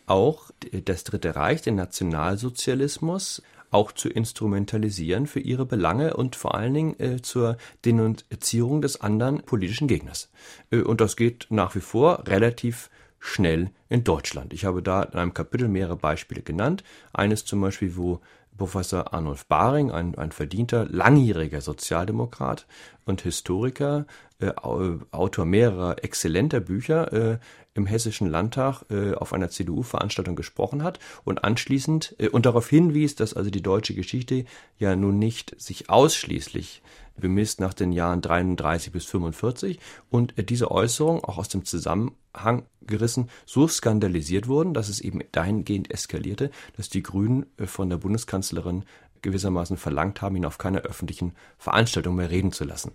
auch das Dritte Reich, den Nationalsozialismus, auch zu instrumentalisieren für ihre Belange und vor allen Dingen äh, zur Denunzierung des anderen politischen Gegners. Äh, und das geht nach wie vor relativ schnell in Deutschland. Ich habe da in einem Kapitel mehrere Beispiele genannt. Eines zum Beispiel, wo Professor Arnulf Baring, ein, ein verdienter, langjähriger Sozialdemokrat und Historiker, äh, Autor mehrerer exzellenter Bücher, äh, im Hessischen Landtag äh, auf einer CDU-Veranstaltung gesprochen hat und anschließend äh, und darauf hinwies, dass also die deutsche Geschichte ja nun nicht sich ausschließlich bemisst nach den Jahren 33 bis 45 und äh, diese Äußerung auch aus dem Zusammenhang gerissen so skandalisiert wurden, dass es eben dahingehend eskalierte, dass die Grünen äh, von der Bundeskanzlerin gewissermaßen verlangt haben, ihn auf keiner öffentlichen Veranstaltung mehr reden zu lassen.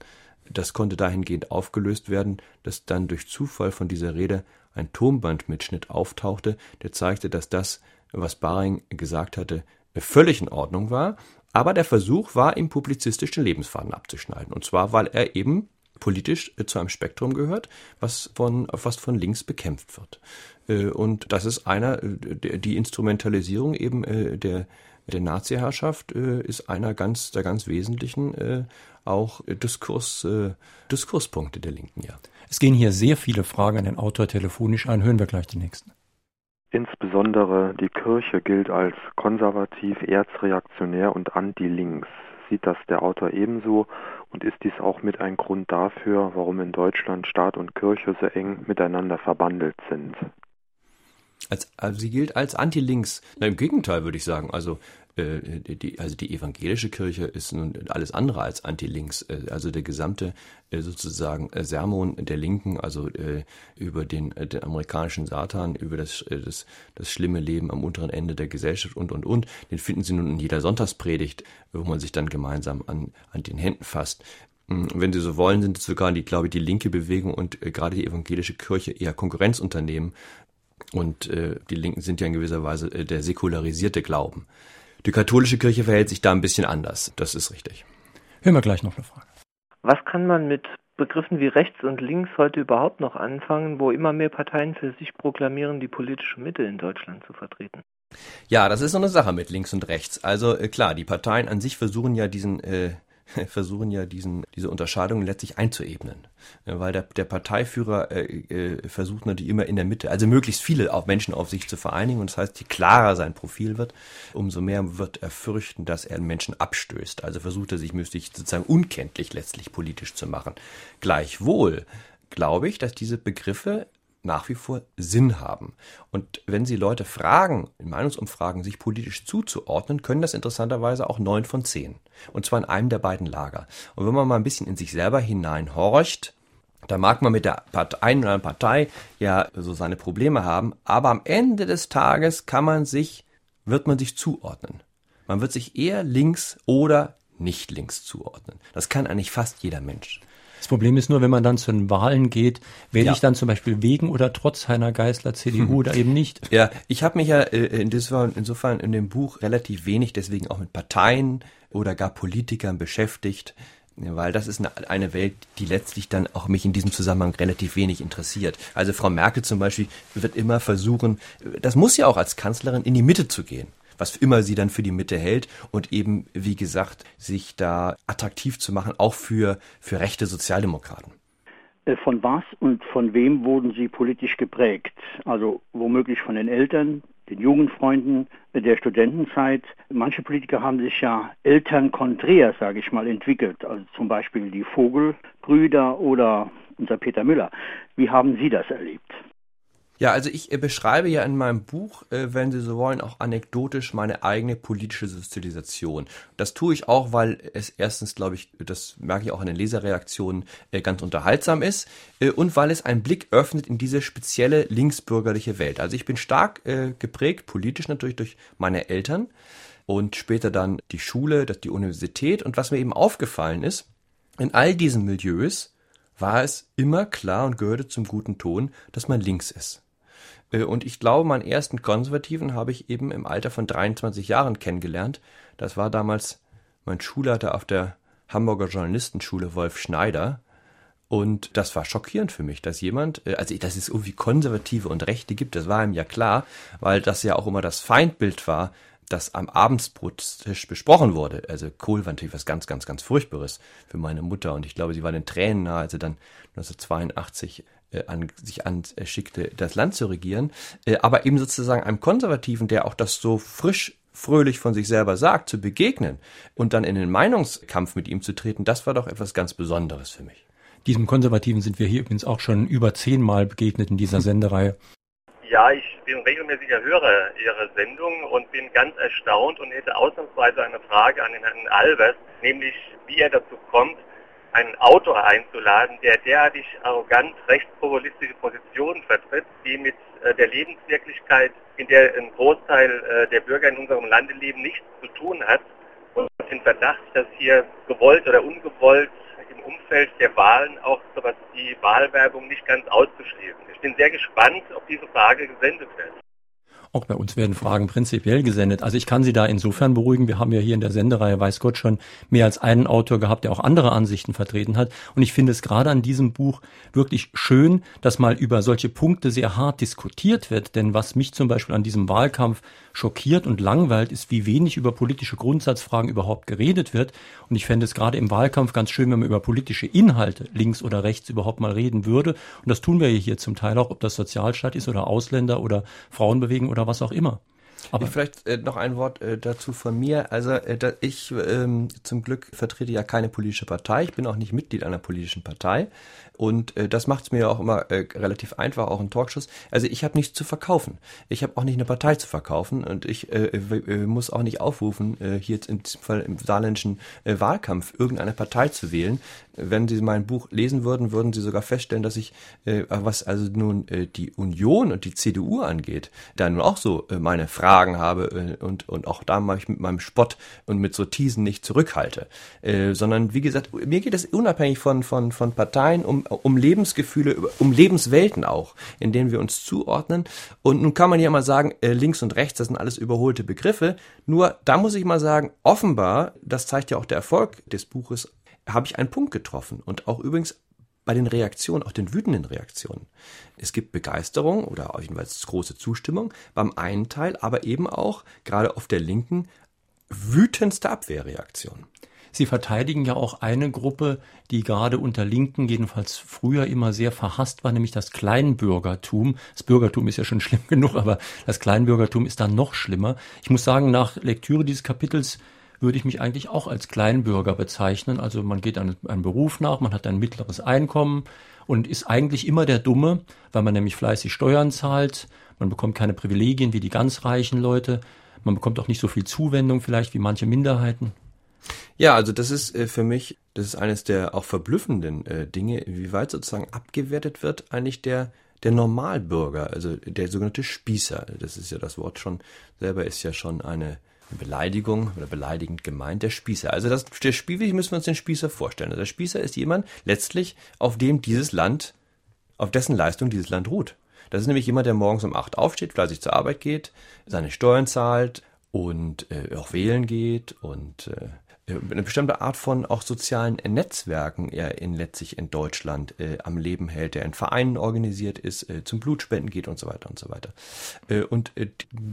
Das konnte dahingehend aufgelöst werden, dass dann durch Zufall von dieser Rede ein Tonbandmitschnitt auftauchte, der zeigte, dass das, was Baring gesagt hatte, völlig in Ordnung war, aber der Versuch war, ihm publizistisch den Lebensfaden abzuschneiden. Und zwar, weil er eben politisch zu einem Spektrum gehört, was von, was von links bekämpft wird. Und das ist einer, die Instrumentalisierung eben der, der Nazi-Herrschaft ist einer ganz, der ganz wesentlichen auch Diskurs, Diskurspunkte der Linken, ja. Es gehen hier sehr viele Fragen an den Autor telefonisch ein. Hören wir gleich die nächsten. Insbesondere die Kirche gilt als konservativ, erzreaktionär und anti-links. Sieht das der Autor ebenso und ist dies auch mit ein Grund dafür, warum in Deutschland Staat und Kirche so eng miteinander verbandelt sind? Als, also sie gilt als anti-links. Na, im Gegenteil würde ich sagen. Also die, also die evangelische Kirche ist nun alles andere als anti-links. Äh, also der gesamte äh, sozusagen äh, Sermon der Linken, also äh, über den, äh, den amerikanischen Satan, über das, äh, das, das schlimme Leben am unteren Ende der Gesellschaft und, und, und, den finden Sie nun in jeder Sonntagspredigt, wo man sich dann gemeinsam an, an den Händen fasst. Wenn Sie so wollen, sind es sogar die, glaube ich, die linke Bewegung und äh, gerade die evangelische Kirche eher Konkurrenzunternehmen. Und äh, die Linken sind ja in gewisser Weise äh, der säkularisierte Glauben. Die katholische Kirche verhält sich da ein bisschen anders. Das ist richtig. Hören wir gleich noch eine Frage. Was kann man mit Begriffen wie rechts und links heute überhaupt noch anfangen, wo immer mehr Parteien für sich proklamieren, die politische Mitte in Deutschland zu vertreten? Ja, das ist so eine Sache mit links und rechts. Also äh, klar, die Parteien an sich versuchen ja diesen äh, *laughs* versuchen ja diesen, diese Unterscheidung letztlich einzuebnen. Weil der, der Parteiführer äh, äh, versucht natürlich immer in der Mitte, also möglichst viele auch Menschen auf sich zu vereinigen. Und das heißt, je klarer sein Profil wird, umso mehr wird er fürchten, dass er Menschen abstößt. Also versucht er sich müsste sozusagen unkenntlich letztlich politisch zu machen. Gleichwohl glaube ich, dass diese Begriffe nach wie vor Sinn haben. Und wenn Sie Leute fragen, in Meinungsumfragen sich politisch zuzuordnen, können das interessanterweise auch neun von zehn. Und zwar in einem der beiden Lager. Und wenn man mal ein bisschen in sich selber hineinhorcht, da mag man mit der einen oder anderen Partei ja so seine Probleme haben, aber am Ende des Tages kann man sich, wird man sich zuordnen. Man wird sich eher links oder nicht links zuordnen. Das kann eigentlich fast jeder Mensch. Das Problem ist nur, wenn man dann zu den Wahlen geht, wähle ja. ich dann zum Beispiel wegen oder trotz Heiner Geißler CDU hm. *laughs* oder eben nicht. Ja, ich habe mich ja äh, insofern in dem Buch relativ wenig deswegen auch mit Parteien oder gar Politikern beschäftigt, weil das ist eine, eine Welt, die letztlich dann auch mich in diesem Zusammenhang relativ wenig interessiert. Also Frau Merkel zum Beispiel wird immer versuchen, das muss ja auch als Kanzlerin in die Mitte zu gehen was immer sie dann für die Mitte hält und eben, wie gesagt, sich da attraktiv zu machen, auch für, für rechte Sozialdemokraten. Äh, von was und von wem wurden Sie politisch geprägt? Also womöglich von den Eltern, den Jugendfreunden der Studentenzeit. Manche Politiker haben sich ja elternkonträr, sage ich mal, entwickelt. Also zum Beispiel die Vogelbrüder oder unser Peter Müller. Wie haben Sie das erlebt? Ja, also ich äh, beschreibe ja in meinem Buch, äh, wenn Sie so wollen, auch anekdotisch meine eigene politische Sozialisation. Das tue ich auch, weil es erstens, glaube ich, das merke ich auch in den Leserreaktionen, äh, ganz unterhaltsam ist und weil es einen Blick öffnet in diese spezielle linksbürgerliche Welt. Also ich bin stark geprägt, politisch natürlich durch meine Eltern und später dann die Schule, die Universität. Und was mir eben aufgefallen ist, in all diesen Milieus war es immer klar und gehörte zum guten Ton, dass man links ist. Äh, und ich glaube, meinen ersten Konservativen habe ich eben im Alter von 23 Jahren kennengelernt. Das war damals mein Schulleiter auf der Hamburger Journalistenschule Wolf Schneider. Und das war schockierend für mich, dass jemand, äh, also dass es irgendwie Konservative und Rechte gibt, das war ihm ja klar, weil das ja auch immer das Feindbild war, das am Abendsbrottisch besprochen wurde. Also Kohl war natürlich was ganz, ganz, ganz Furchtbares für meine Mutter und ich glaube, sie war den Tränen nahe, als sie dann 1982 äh, an, sich anschickte, das Land zu regieren, äh, aber eben sozusagen einem Konservativen, der auch das so frisch fröhlich von sich selber sagt, zu begegnen und dann in den Meinungskampf mit ihm zu treten, das war doch etwas ganz Besonderes für mich. Diesem Konservativen sind wir hier übrigens auch schon über zehnmal begegnet in dieser *laughs* Sendereihe. Ja, ich bin regelmäßiger Hörer Ihrer Sendung und bin ganz erstaunt und hätte ausnahmsweise eine Frage an den Herrn Albers, nämlich wie er dazu kommt, einen Autor einzuladen, der derartig arrogant rechtspopulistische Positionen vertritt, die mit äh, der Lebenswirklichkeit, in der ein Großteil äh, der Bürger in unserem Lande leben, nichts zu tun hat. Und den Verdacht, dass hier gewollt oder ungewollt im Umfeld der Wahlen auch sowas wie Wahlwerbung nicht ganz auszuschließen. Ich bin sehr gespannt, ob diese Frage gesendet wird. Auch bei uns werden Fragen prinzipiell gesendet. Also ich kann Sie da insofern beruhigen. Wir haben ja hier in der Sendereihe, weiß Gott, schon mehr als einen Autor gehabt, der auch andere Ansichten vertreten hat. Und ich finde es gerade an diesem Buch wirklich schön, dass mal über solche Punkte sehr hart diskutiert wird. Denn was mich zum Beispiel an diesem Wahlkampf schockiert und langweilt, ist, wie wenig über politische Grundsatzfragen überhaupt geredet wird. Und ich fände es gerade im Wahlkampf ganz schön, wenn man über politische Inhalte links oder rechts überhaupt mal reden würde. Und das tun wir hier zum Teil auch, ob das Sozialstaat ist oder Ausländer oder Frauenbewegung oder was auch immer. Aber vielleicht äh, noch ein Wort äh, dazu von mir. Also äh, da, ich ähm, zum Glück vertrete ja keine politische Partei. Ich bin auch nicht Mitglied einer politischen Partei. Und äh, das macht es mir auch immer äh, relativ einfach, auch in Talkshows. Also ich habe nichts zu verkaufen. Ich habe auch nicht eine Partei zu verkaufen und ich äh, äh, muss auch nicht aufrufen, äh, hier jetzt in diesem Fall im saarländischen äh, Wahlkampf irgendeine Partei zu wählen. Wenn Sie mein Buch lesen würden, würden Sie sogar feststellen, dass ich, äh, was also nun äh, die Union und die CDU angeht, da nun auch so äh, meine Fragen habe äh, und, und auch da mal ich mit meinem Spott und mit Sortisen nicht zurückhalte. Äh, sondern wie gesagt, mir geht es unabhängig von, von, von Parteien um um Lebensgefühle, um Lebenswelten auch, in denen wir uns zuordnen. Und nun kann man ja mal sagen, äh, links und rechts, das sind alles überholte Begriffe. Nur da muss ich mal sagen, offenbar, das zeigt ja auch der Erfolg des Buches, habe ich einen Punkt getroffen. Und auch übrigens bei den Reaktionen, auch den wütenden Reaktionen. Es gibt Begeisterung oder jedenfalls große Zustimmung beim einen Teil, aber eben auch gerade auf der Linken wütendste Abwehrreaktion. Sie verteidigen ja auch eine Gruppe, die gerade unter Linken jedenfalls früher immer sehr verhasst war, nämlich das Kleinbürgertum. Das Bürgertum ist ja schon *laughs* schlimm genug, aber das Kleinbürgertum ist dann noch schlimmer. Ich muss sagen, nach Lektüre dieses Kapitels würde ich mich eigentlich auch als Kleinbürger bezeichnen. Also man geht einem, einem Beruf nach, man hat ein mittleres Einkommen und ist eigentlich immer der Dumme, weil man nämlich fleißig Steuern zahlt, man bekommt keine Privilegien wie die ganz reichen Leute, man bekommt auch nicht so viel Zuwendung vielleicht wie manche Minderheiten. Ja, also das ist äh, für mich, das ist eines der auch verblüffenden äh, Dinge, wie weit sozusagen abgewertet wird eigentlich der der Normalbürger, also der sogenannte Spießer. Das ist ja das Wort schon selber ist ja schon eine Beleidigung oder beleidigend gemeint, der Spießer. Also das, der Spießer, wie müssen wir uns den Spießer vorstellen? Also der Spießer ist jemand letztlich, auf dem dieses Land, auf dessen Leistung dieses Land ruht. Das ist nämlich jemand, der morgens um acht aufsteht, fleißig zur Arbeit geht, seine Steuern zahlt und äh, auch wählen geht und äh, eine bestimmte Art von auch sozialen Netzwerken er in letztlich in Deutschland äh, am Leben hält, der in Vereinen organisiert ist, äh, zum Blutspenden geht und so weiter und so weiter. Äh, und äh,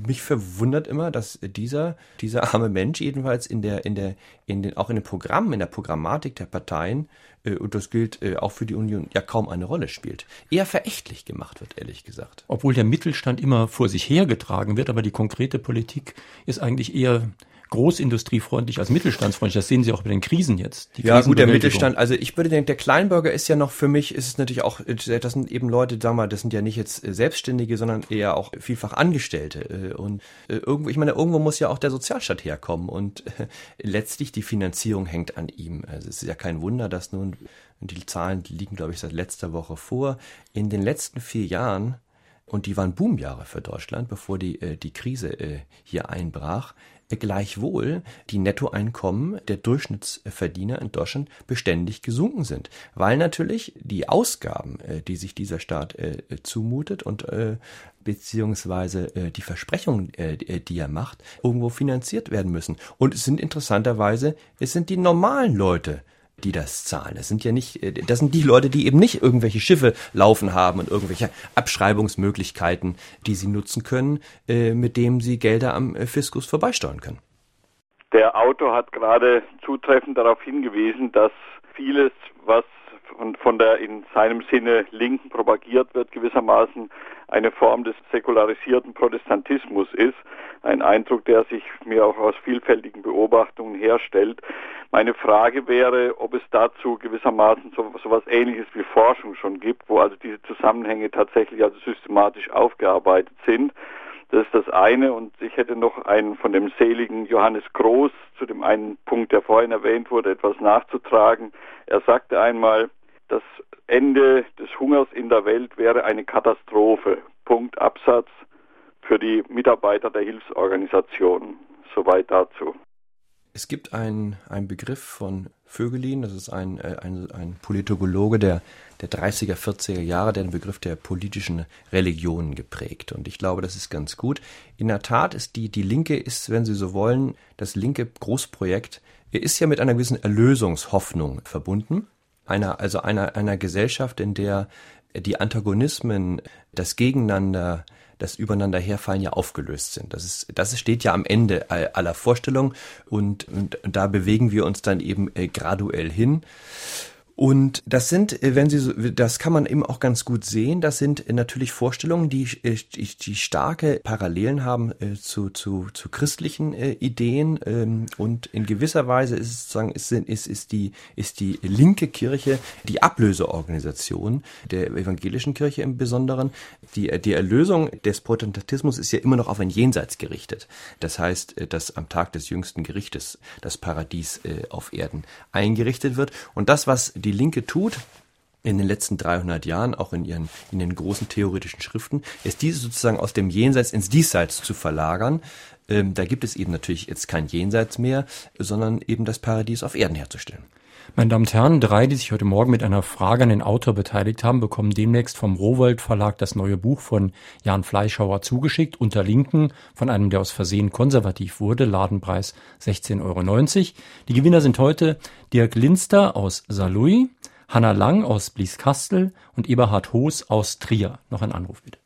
mich verwundert immer, dass dieser dieser arme Mensch jedenfalls in der in der in den auch in den Programmen in der Programmatik der Parteien äh, und das gilt auch für die Union ja kaum eine Rolle spielt, eher verächtlich gemacht wird, ehrlich gesagt. Obwohl der Mittelstand immer vor sich hergetragen wird, aber die konkrete Politik ist eigentlich eher großindustriefreundlich als mittelstandsfreundlich. Das sehen Sie auch bei den Krisen jetzt. ja, gut, der Mittelstand. Also ich würde denken, der Kleinbürger ist ja noch für mich, ist es natürlich auch, das sind eben Leute, sagen wir, das sind ja nicht jetzt Selbstständige, sondern eher auch vielfach Angestellte. Äh, und äh, irgendwo, ich meine, irgendwo muss ja auch der Sozialstaat herkommen und äh, letztlich die Finanzierung hängt an ihm. Also es ist ja kein Wunder, dass nun, die Zahlen liegen, glaube ich, seit letzter Woche vor, in den letzten vier Jahren und die waren Boomjahre für Deutschland, bevor die, die Krise hier einbrach, gleichwohl die Nettoeinkommen der Durchschnittsverdiener in Deutschland beständig gesunken sind, weil natürlich die Ausgaben, äh, die sich dieser Staat äh, zumutet und äh, beziehungsweise die Versprechungen, die er macht, irgendwo finanziert werden müssen. Und es sind interessanterweise, es sind die normalen Leute, die das zahlen. Das sind ja nicht, äh, das sind die Leute, die eben nicht irgendwelche Schiffe laufen haben und irgendwelche Abschreibungsmöglichkeiten, die sie nutzen können, äh, mit dem sie Gelder am äh, Fiskus vorbeisteuern können. Der Autor hat gerade zutreffend darauf hingewiesen, dass vieles, was von, von der in seinem Sinne Linken propagiert wird, gewissermaßen eine Form des säkularisierten Protestantismus ist. Ein Eindruck, der sich mir auch aus vielfältigen Beobachtungen herstellt. Meine Frage wäre, ob es dazu gewissermaßen so, so etwas Ähnliches wie Forschung schon gibt, wo also diese Zusammenhänge tatsächlich also systematisch aufgearbeitet sind. Das ist das eine. Und ich hätte noch einen von dem seligen Johannes Groß zu dem einen Punkt, der vorhin erwähnt wurde, etwas nachzutragen. Er sagte einmal, das Ende des Hungers in der Welt wäre eine Katastrophe. Punkt Absatz für die Mitarbeiter der Hilfsorganisationen. Soweit dazu. Es gibt einen, einen Begriff von Vögelin, das ist ein, äh, ein, ein Politologe der, der 30er, 40er Jahre, der den Begriff der politischen Religionen geprägt. Und ich glaube, das ist ganz gut. In der Tat ist die, die Linke ist, wenn Sie so wollen, das linke Großprojekt, ist ja mit einer gewissen Erlösungshoffnung verbunden einer, also einer, einer Gesellschaft, in der die Antagonismen, das Gegeneinander, das Übereinander herfallen ja aufgelöst sind. Das ist, das steht ja am Ende aller Vorstellungen und, und, und da bewegen wir uns dann eben äh, graduell hin. Und das sind, äh, wenn Sie so, das kann man eben auch ganz gut sehen, das sind natürlich Vorstellungen, die, äh, die, die starke Parallelen haben äh, zu, zu, zu christlichen äh, Ideen. Ähm, und in gewisser Weise ist es sozusagen, ist, ist, die, ist die linke Kirche die Ablöseorganisation der evangelischen Kirche im Besonderen. Die, die Erlösung des Protestantismus ist ja immer noch auf ein Jenseits gerichtet. Das heißt, äh, dass am Tag des jüngsten Gerichtes das Paradies äh, auf Erden eingerichtet wird. Und das, was die Linke tut, in den letzten 300 Jahren, auch in ihren, in den großen theoretischen Schriften, ist diese sozusagen aus dem Jenseits ins Diesseits zu verlagern. Ähm, da gibt es eben natürlich jetzt kein Jenseits mehr, sondern eben das Paradies auf Erden herzustellen. Meine Damen und Herren, drei, die sich heute Morgen mit einer Frage an den Autor beteiligt haben, bekommen demnächst vom Rowold Verlag das neue Buch von Jan Fleischhauer zugeschickt, unter Linken, von einem, der aus Versehen konservativ wurde, Ladenpreis 16,90 Euro. Die Gewinner sind heute Dirk Linster aus Saarlouis, Hanna Lang aus Blieskastel und Eberhard Hoos aus Trier. Noch ein Anruf bitte.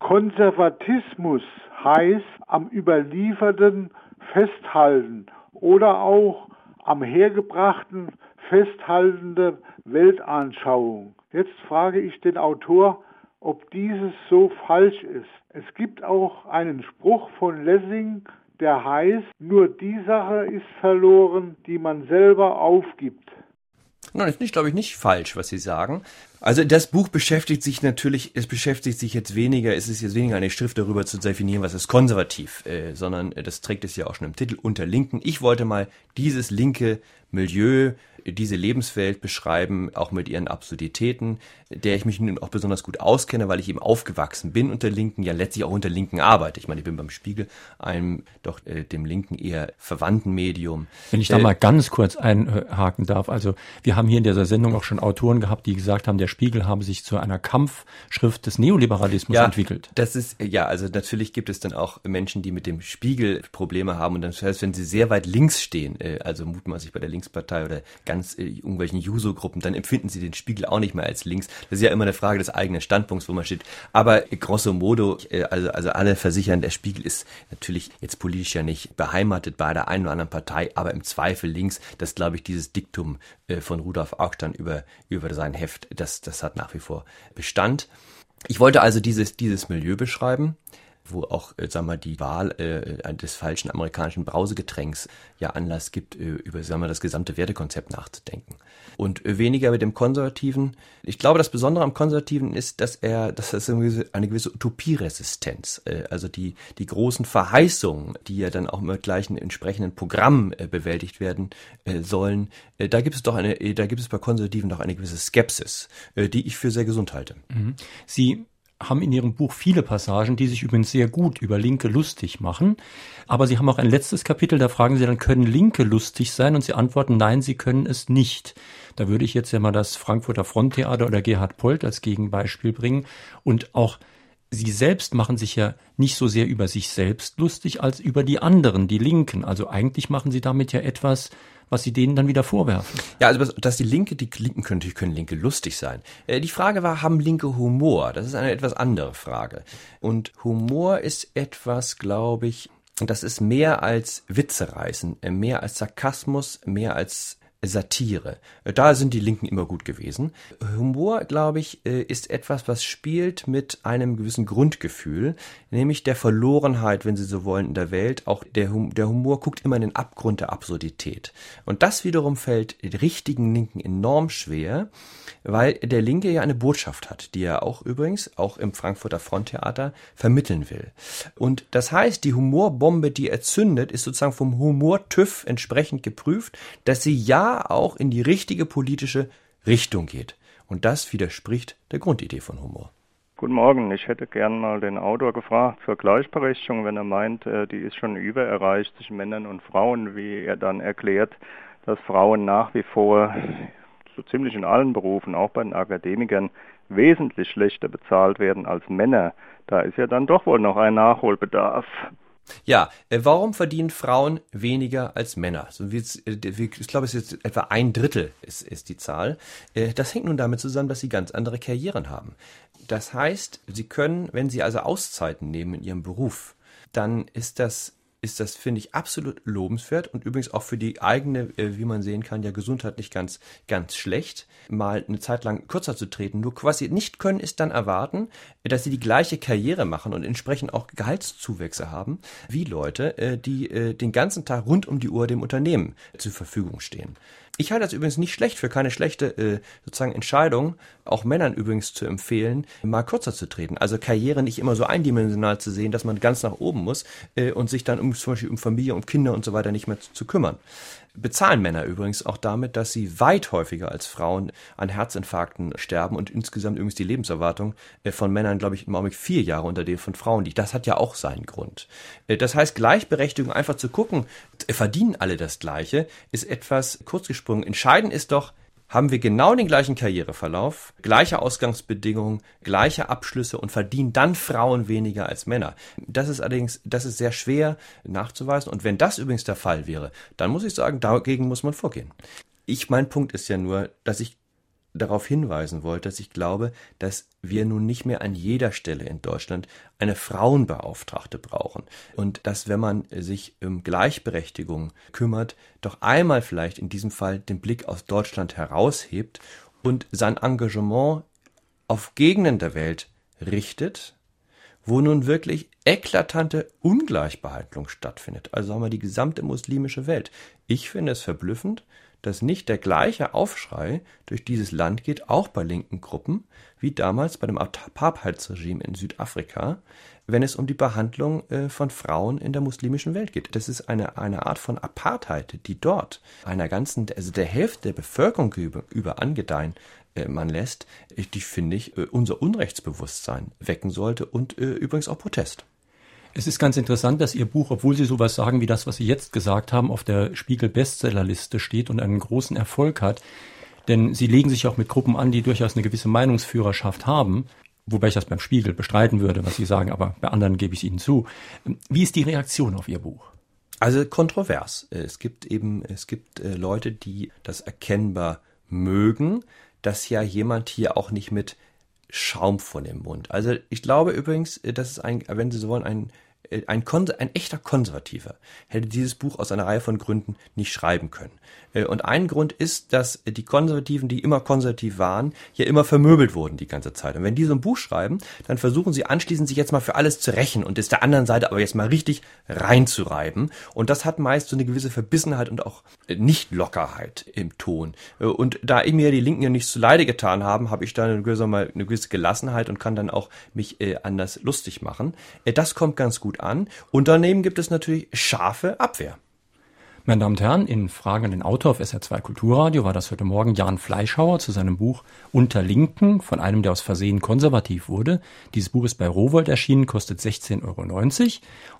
Konservatismus heißt am Überlieferten festhalten oder auch am Hergebrachten festhaltende Weltanschauung. Jetzt frage ich den Autor, ob dieses so falsch ist. Es gibt auch einen Spruch von Lessing, der heißt, nur die Sache ist verloren, die man selber aufgibt. Nein, ist nicht, glaube ich, nicht falsch, was Sie sagen. Also das Buch beschäftigt sich natürlich, es beschäftigt sich jetzt weniger, es ist jetzt weniger eine Schrift darüber zu definieren, was ist konservativ, äh, sondern äh, das trägt es ja auch schon im Titel unter Linken. Ich wollte mal dieses linke Milieu diese Lebenswelt beschreiben, auch mit ihren Absurditäten, der ich mich nun auch besonders gut auskenne, weil ich eben aufgewachsen bin unter Linken, ja letztlich auch unter Linken arbeite. Ich meine, ich bin beim Spiegel, einem doch äh, dem Linken eher verwandten Medium. Wenn ich da äh, mal ganz kurz einhaken darf, also wir haben hier in dieser Sendung auch schon Autoren gehabt, die gesagt haben, der Spiegel habe sich zu einer Kampfschrift des Neoliberalismus ja, entwickelt. Das ist, ja, also natürlich gibt es dann auch Menschen, die mit dem Spiegel Probleme haben und das heißt, wenn sie sehr weit links stehen, äh, also mutmaßlich bei der Linkspartei oder ganz äh, irgendwelchen Juso-Gruppen, dann empfinden sie den Spiegel auch nicht mehr als links. Das ist ja immer eine Frage des eigenen Standpunkts, wo man steht. Aber grosso modo, äh, also, also alle versichern, der Spiegel ist natürlich jetzt politisch ja nicht beheimatet bei der einen oder anderen Partei, aber im Zweifel links. Das glaube ich, dieses Diktum von Rudolf Augstein über, über sein Heft, das, das hat nach wie vor Bestand. Ich wollte also dieses, dieses Milieu beschreiben wo auch, äh, sagen wir, die Wahl äh, des falschen amerikanischen Brausegetränks ja Anlass gibt, äh, über, sagen wir, das gesamte Wertekonzept nachzudenken. Und äh, weniger mit dem Konservativen. Ich glaube, das Besondere am Konservativen ist, dass er, dass es eine gewisse, Utopieresistenz, äh, also die, die großen Verheißungen, die ja dann auch mit gleichen entsprechenden Programmen äh, bewältigt werden äh, sollen, äh, da gibt es doch eine, äh, da gibt es bei Konservativen doch eine gewisse Skepsis, äh, die ich für sehr gesund halte. Mhm. Sie haben in ihrem Buch viele Passagen, die sich übrigens sehr gut über Linke lustig machen. Aber sie haben auch ein letztes Kapitel, da fragen sie dann, können Linke lustig sein? Und sie antworten, nein, sie können es nicht. Da würde ich jetzt ja mal das Frankfurter Fronttheater oder Gerhard Polt als Gegenbeispiel bringen. Und auch Sie selbst machen sich ja nicht so sehr über sich selbst lustig als über die anderen, die Linken. Also eigentlich machen Sie damit ja etwas, was sie denen dann wieder vorwerfen. Ja, also dass die Linke, die Linken können, die können Linke lustig sein. Äh, die Frage war, haben Linke Humor? Das ist eine etwas andere Frage. Und Humor ist etwas, glaube ich, das ist mehr als Witze reißen, äh, mehr als Sarkasmus, mehr als Satire. Da sind die Linken immer gut gewesen. Humor, glaube ich, äh, ist etwas, was spielt mit einem gewissen Grundgefühl, nämlich der Verlorenheit, wenn Sie so wollen, in der Welt. Auch der, hum der Humor guckt immer in den Abgrund der Absurdität. Und das wiederum fällt richtigen Linken enorm schwer, weil der Linke ja eine Botschaft hat, die er auch übrigens, auch im Frankfurter Fronttheater, vermitteln will. Und das heißt, die Humorbombe, die er zündet, ist sozusagen vom Humor-TÜV entsprechend geprüft, dass sie ja auch in die richtige politische Richtung geht. Und das widerspricht der Grundidee von Humor. Guten Morgen, ich hätte gern mal den Autor gefragt zur Gleichberechtigung, wenn er meint, äh, die ist schon übererreicht zwischen Männern und Frauen, wie er dann erklärt, dass Frauen nach wie vor so ziemlich in allen Berufen, auch bei den Akademikern, wesentlich schlechter bezahlt werden als Männer. Da ist ja dann doch wohl noch ein Nachholbedarf. Ja, äh, warum verdienen Frauen weniger als Männer? Äh, ich glaube, es ist etwa ein Drittel ist, ist die Zahl. Äh, das hängt nun damit zusammen, dass sie ganz andere Karrieren haben. Das heißt, sie können, wenn sie also Auszeiten nehmen in ihrem Beruf, dann ist das ist das, finde ich, absolut lobenswert und übrigens auch für die eigene, äh, wie man sehen kann, ja gesundheitlich ganz, ganz schlecht, mal eine Zeit lang kürzer zu treten. Nur quasi nicht können, ist dann erwarten, dass sie die gleiche Karriere machen und entsprechend auch Gehaltszuwächse haben, wie Leute, äh, die äh, den ganzen Tag rund um die Uhr dem Unternehmen zur Verfügung stehen. Ich halte das übrigens nicht schlecht, für keine schlechte äh, sozusagen Entscheidung, auch Männern übrigens zu empfehlen, mal kürzer zu treten. Also Karriere nicht immer so eindimensional zu sehen, dass man ganz nach oben muss äh, und sich dann um zum Beispiel um Familie, um Kinder und so weiter nicht mehr zu, zu kümmern bezahlen Männer übrigens auch damit, dass sie weit häufiger als Frauen an Herzinfarkten sterben und insgesamt übrigens die Lebenserwartung äh, von Männern, glaube ich, im Augenblick vier Jahre unter der von Frauen liegt. Das hat ja auch seinen Grund. Äh, das heißt, Gleichberechtigung einfach zu gucken, verdienen alle das Gleiche, ist etwas kurzgesprungen. Entscheidend ist doch, haben wir genau den gleichen Karriereverlauf, gleiche Ausgangsbedingungen, gleiche Abschlüsse und verdienen dann Frauen weniger als Männer. Das ist allerdings, das ist sehr schwer nachzuweisen. Und wenn das übrigens der Fall wäre, dann muss ich sagen, dagegen muss man vorgehen. Ich, mein Punkt ist ja nur, dass ich darauf hinweisen wollte, dass ich glaube, dass wir nun nicht mehr an jeder Stelle in Deutschland eine Frauenbeauftragte brauchen und dass wenn man sich um Gleichberechtigung kümmert, doch einmal vielleicht in diesem Fall den Blick aus Deutschland heraushebt und sein Engagement auf Gegenden der Welt richtet, wo nun wirklich eklatante Ungleichbehandlung stattfindet. Also haben wir die gesamte muslimische Welt. Ich finde es verblüffend, dass nicht der gleiche Aufschrei durch dieses Land geht, auch bei linken Gruppen, wie damals bei dem Apartheidsregime in Südafrika, wenn es um die Behandlung äh, von Frauen in der muslimischen Welt geht. Das ist eine, eine Art von Apartheid, die dort einer ganzen, also der Hälfte der Bevölkerung über, angedeihen äh, man lässt, die finde ich äh, unser Unrechtsbewusstsein wecken sollte und äh, übrigens auch Protest. Es ist ganz interessant, dass Ihr Buch, obwohl Sie sowas sagen wie das, was Sie jetzt gesagt haben, auf der Spiegel-Bestsellerliste steht und einen großen Erfolg hat. Denn Sie legen sich auch mit Gruppen an, die durchaus eine gewisse Meinungsführerschaft haben. Wobei ich das beim Spiegel bestreiten würde, was Sie sagen, aber bei anderen gebe ich es Ihnen zu. Wie ist die Reaktion auf Ihr Buch? Also kontrovers. Es gibt eben, es gibt Leute, die das erkennbar mögen, dass ja jemand hier auch nicht mit Schaum von dem Mund. Also ich glaube übrigens, das ist ein, wenn Sie so wollen, ein äh, ein, ein echter Konservativer hätte dieses Buch aus einer Reihe von Gründen nicht schreiben können. Äh, und ein Grund ist, dass die Konservativen, die immer konservativ waren, ja immer vermöbelt wurden die ganze Zeit. Und wenn die so ein Buch schreiben, dann versuchen sie anschließend sich jetzt mal für alles zu rächen und es der anderen Seite aber jetzt mal richtig reinzureiben. Und das hat meist so eine gewisse Verbissenheit und auch äh, Nicht-Lockerheit im Ton. Und da ich mir die Linken ja nicht zu Leide getan haben, habe ich da eine gewisse, eine gewisse Gelassenheit und kann dann auch mich anders lustig machen. Das kommt ganz gut an. Und daneben gibt es natürlich scharfe Abwehr. Meine Damen und Herren, in Fragen an den Autor auf SR2 Kulturradio war das heute Morgen Jan Fleischhauer zu seinem Buch Unter Linken von einem, der aus Versehen konservativ wurde. Dieses Buch ist bei Rowold erschienen, kostet 16,90 Euro.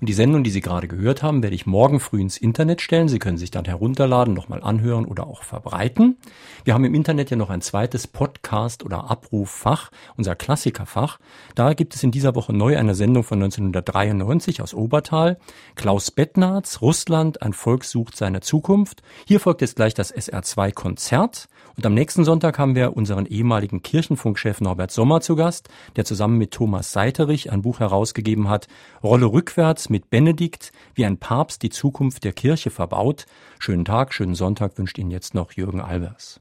Und die Sendung, die Sie gerade gehört haben, werde ich morgen früh ins Internet stellen. Sie können sich dann herunterladen, nochmal anhören oder auch verbreiten. Wir haben im Internet ja noch ein zweites Podcast- oder Abruffach, unser Klassikerfach. Da gibt es in dieser Woche neu eine Sendung von 1993 aus Obertal. Klaus Bettnarz, Russland, ein Volk sucht seine Zukunft. Hier folgt jetzt gleich das SR2 Konzert und am nächsten Sonntag haben wir unseren ehemaligen Kirchenfunkchef Norbert Sommer zu Gast, der zusammen mit Thomas Seiterich ein Buch herausgegeben hat, Rolle rückwärts mit Benedikt, wie ein Papst die Zukunft der Kirche verbaut. Schönen Tag, schönen Sonntag wünscht Ihnen jetzt noch Jürgen Albers.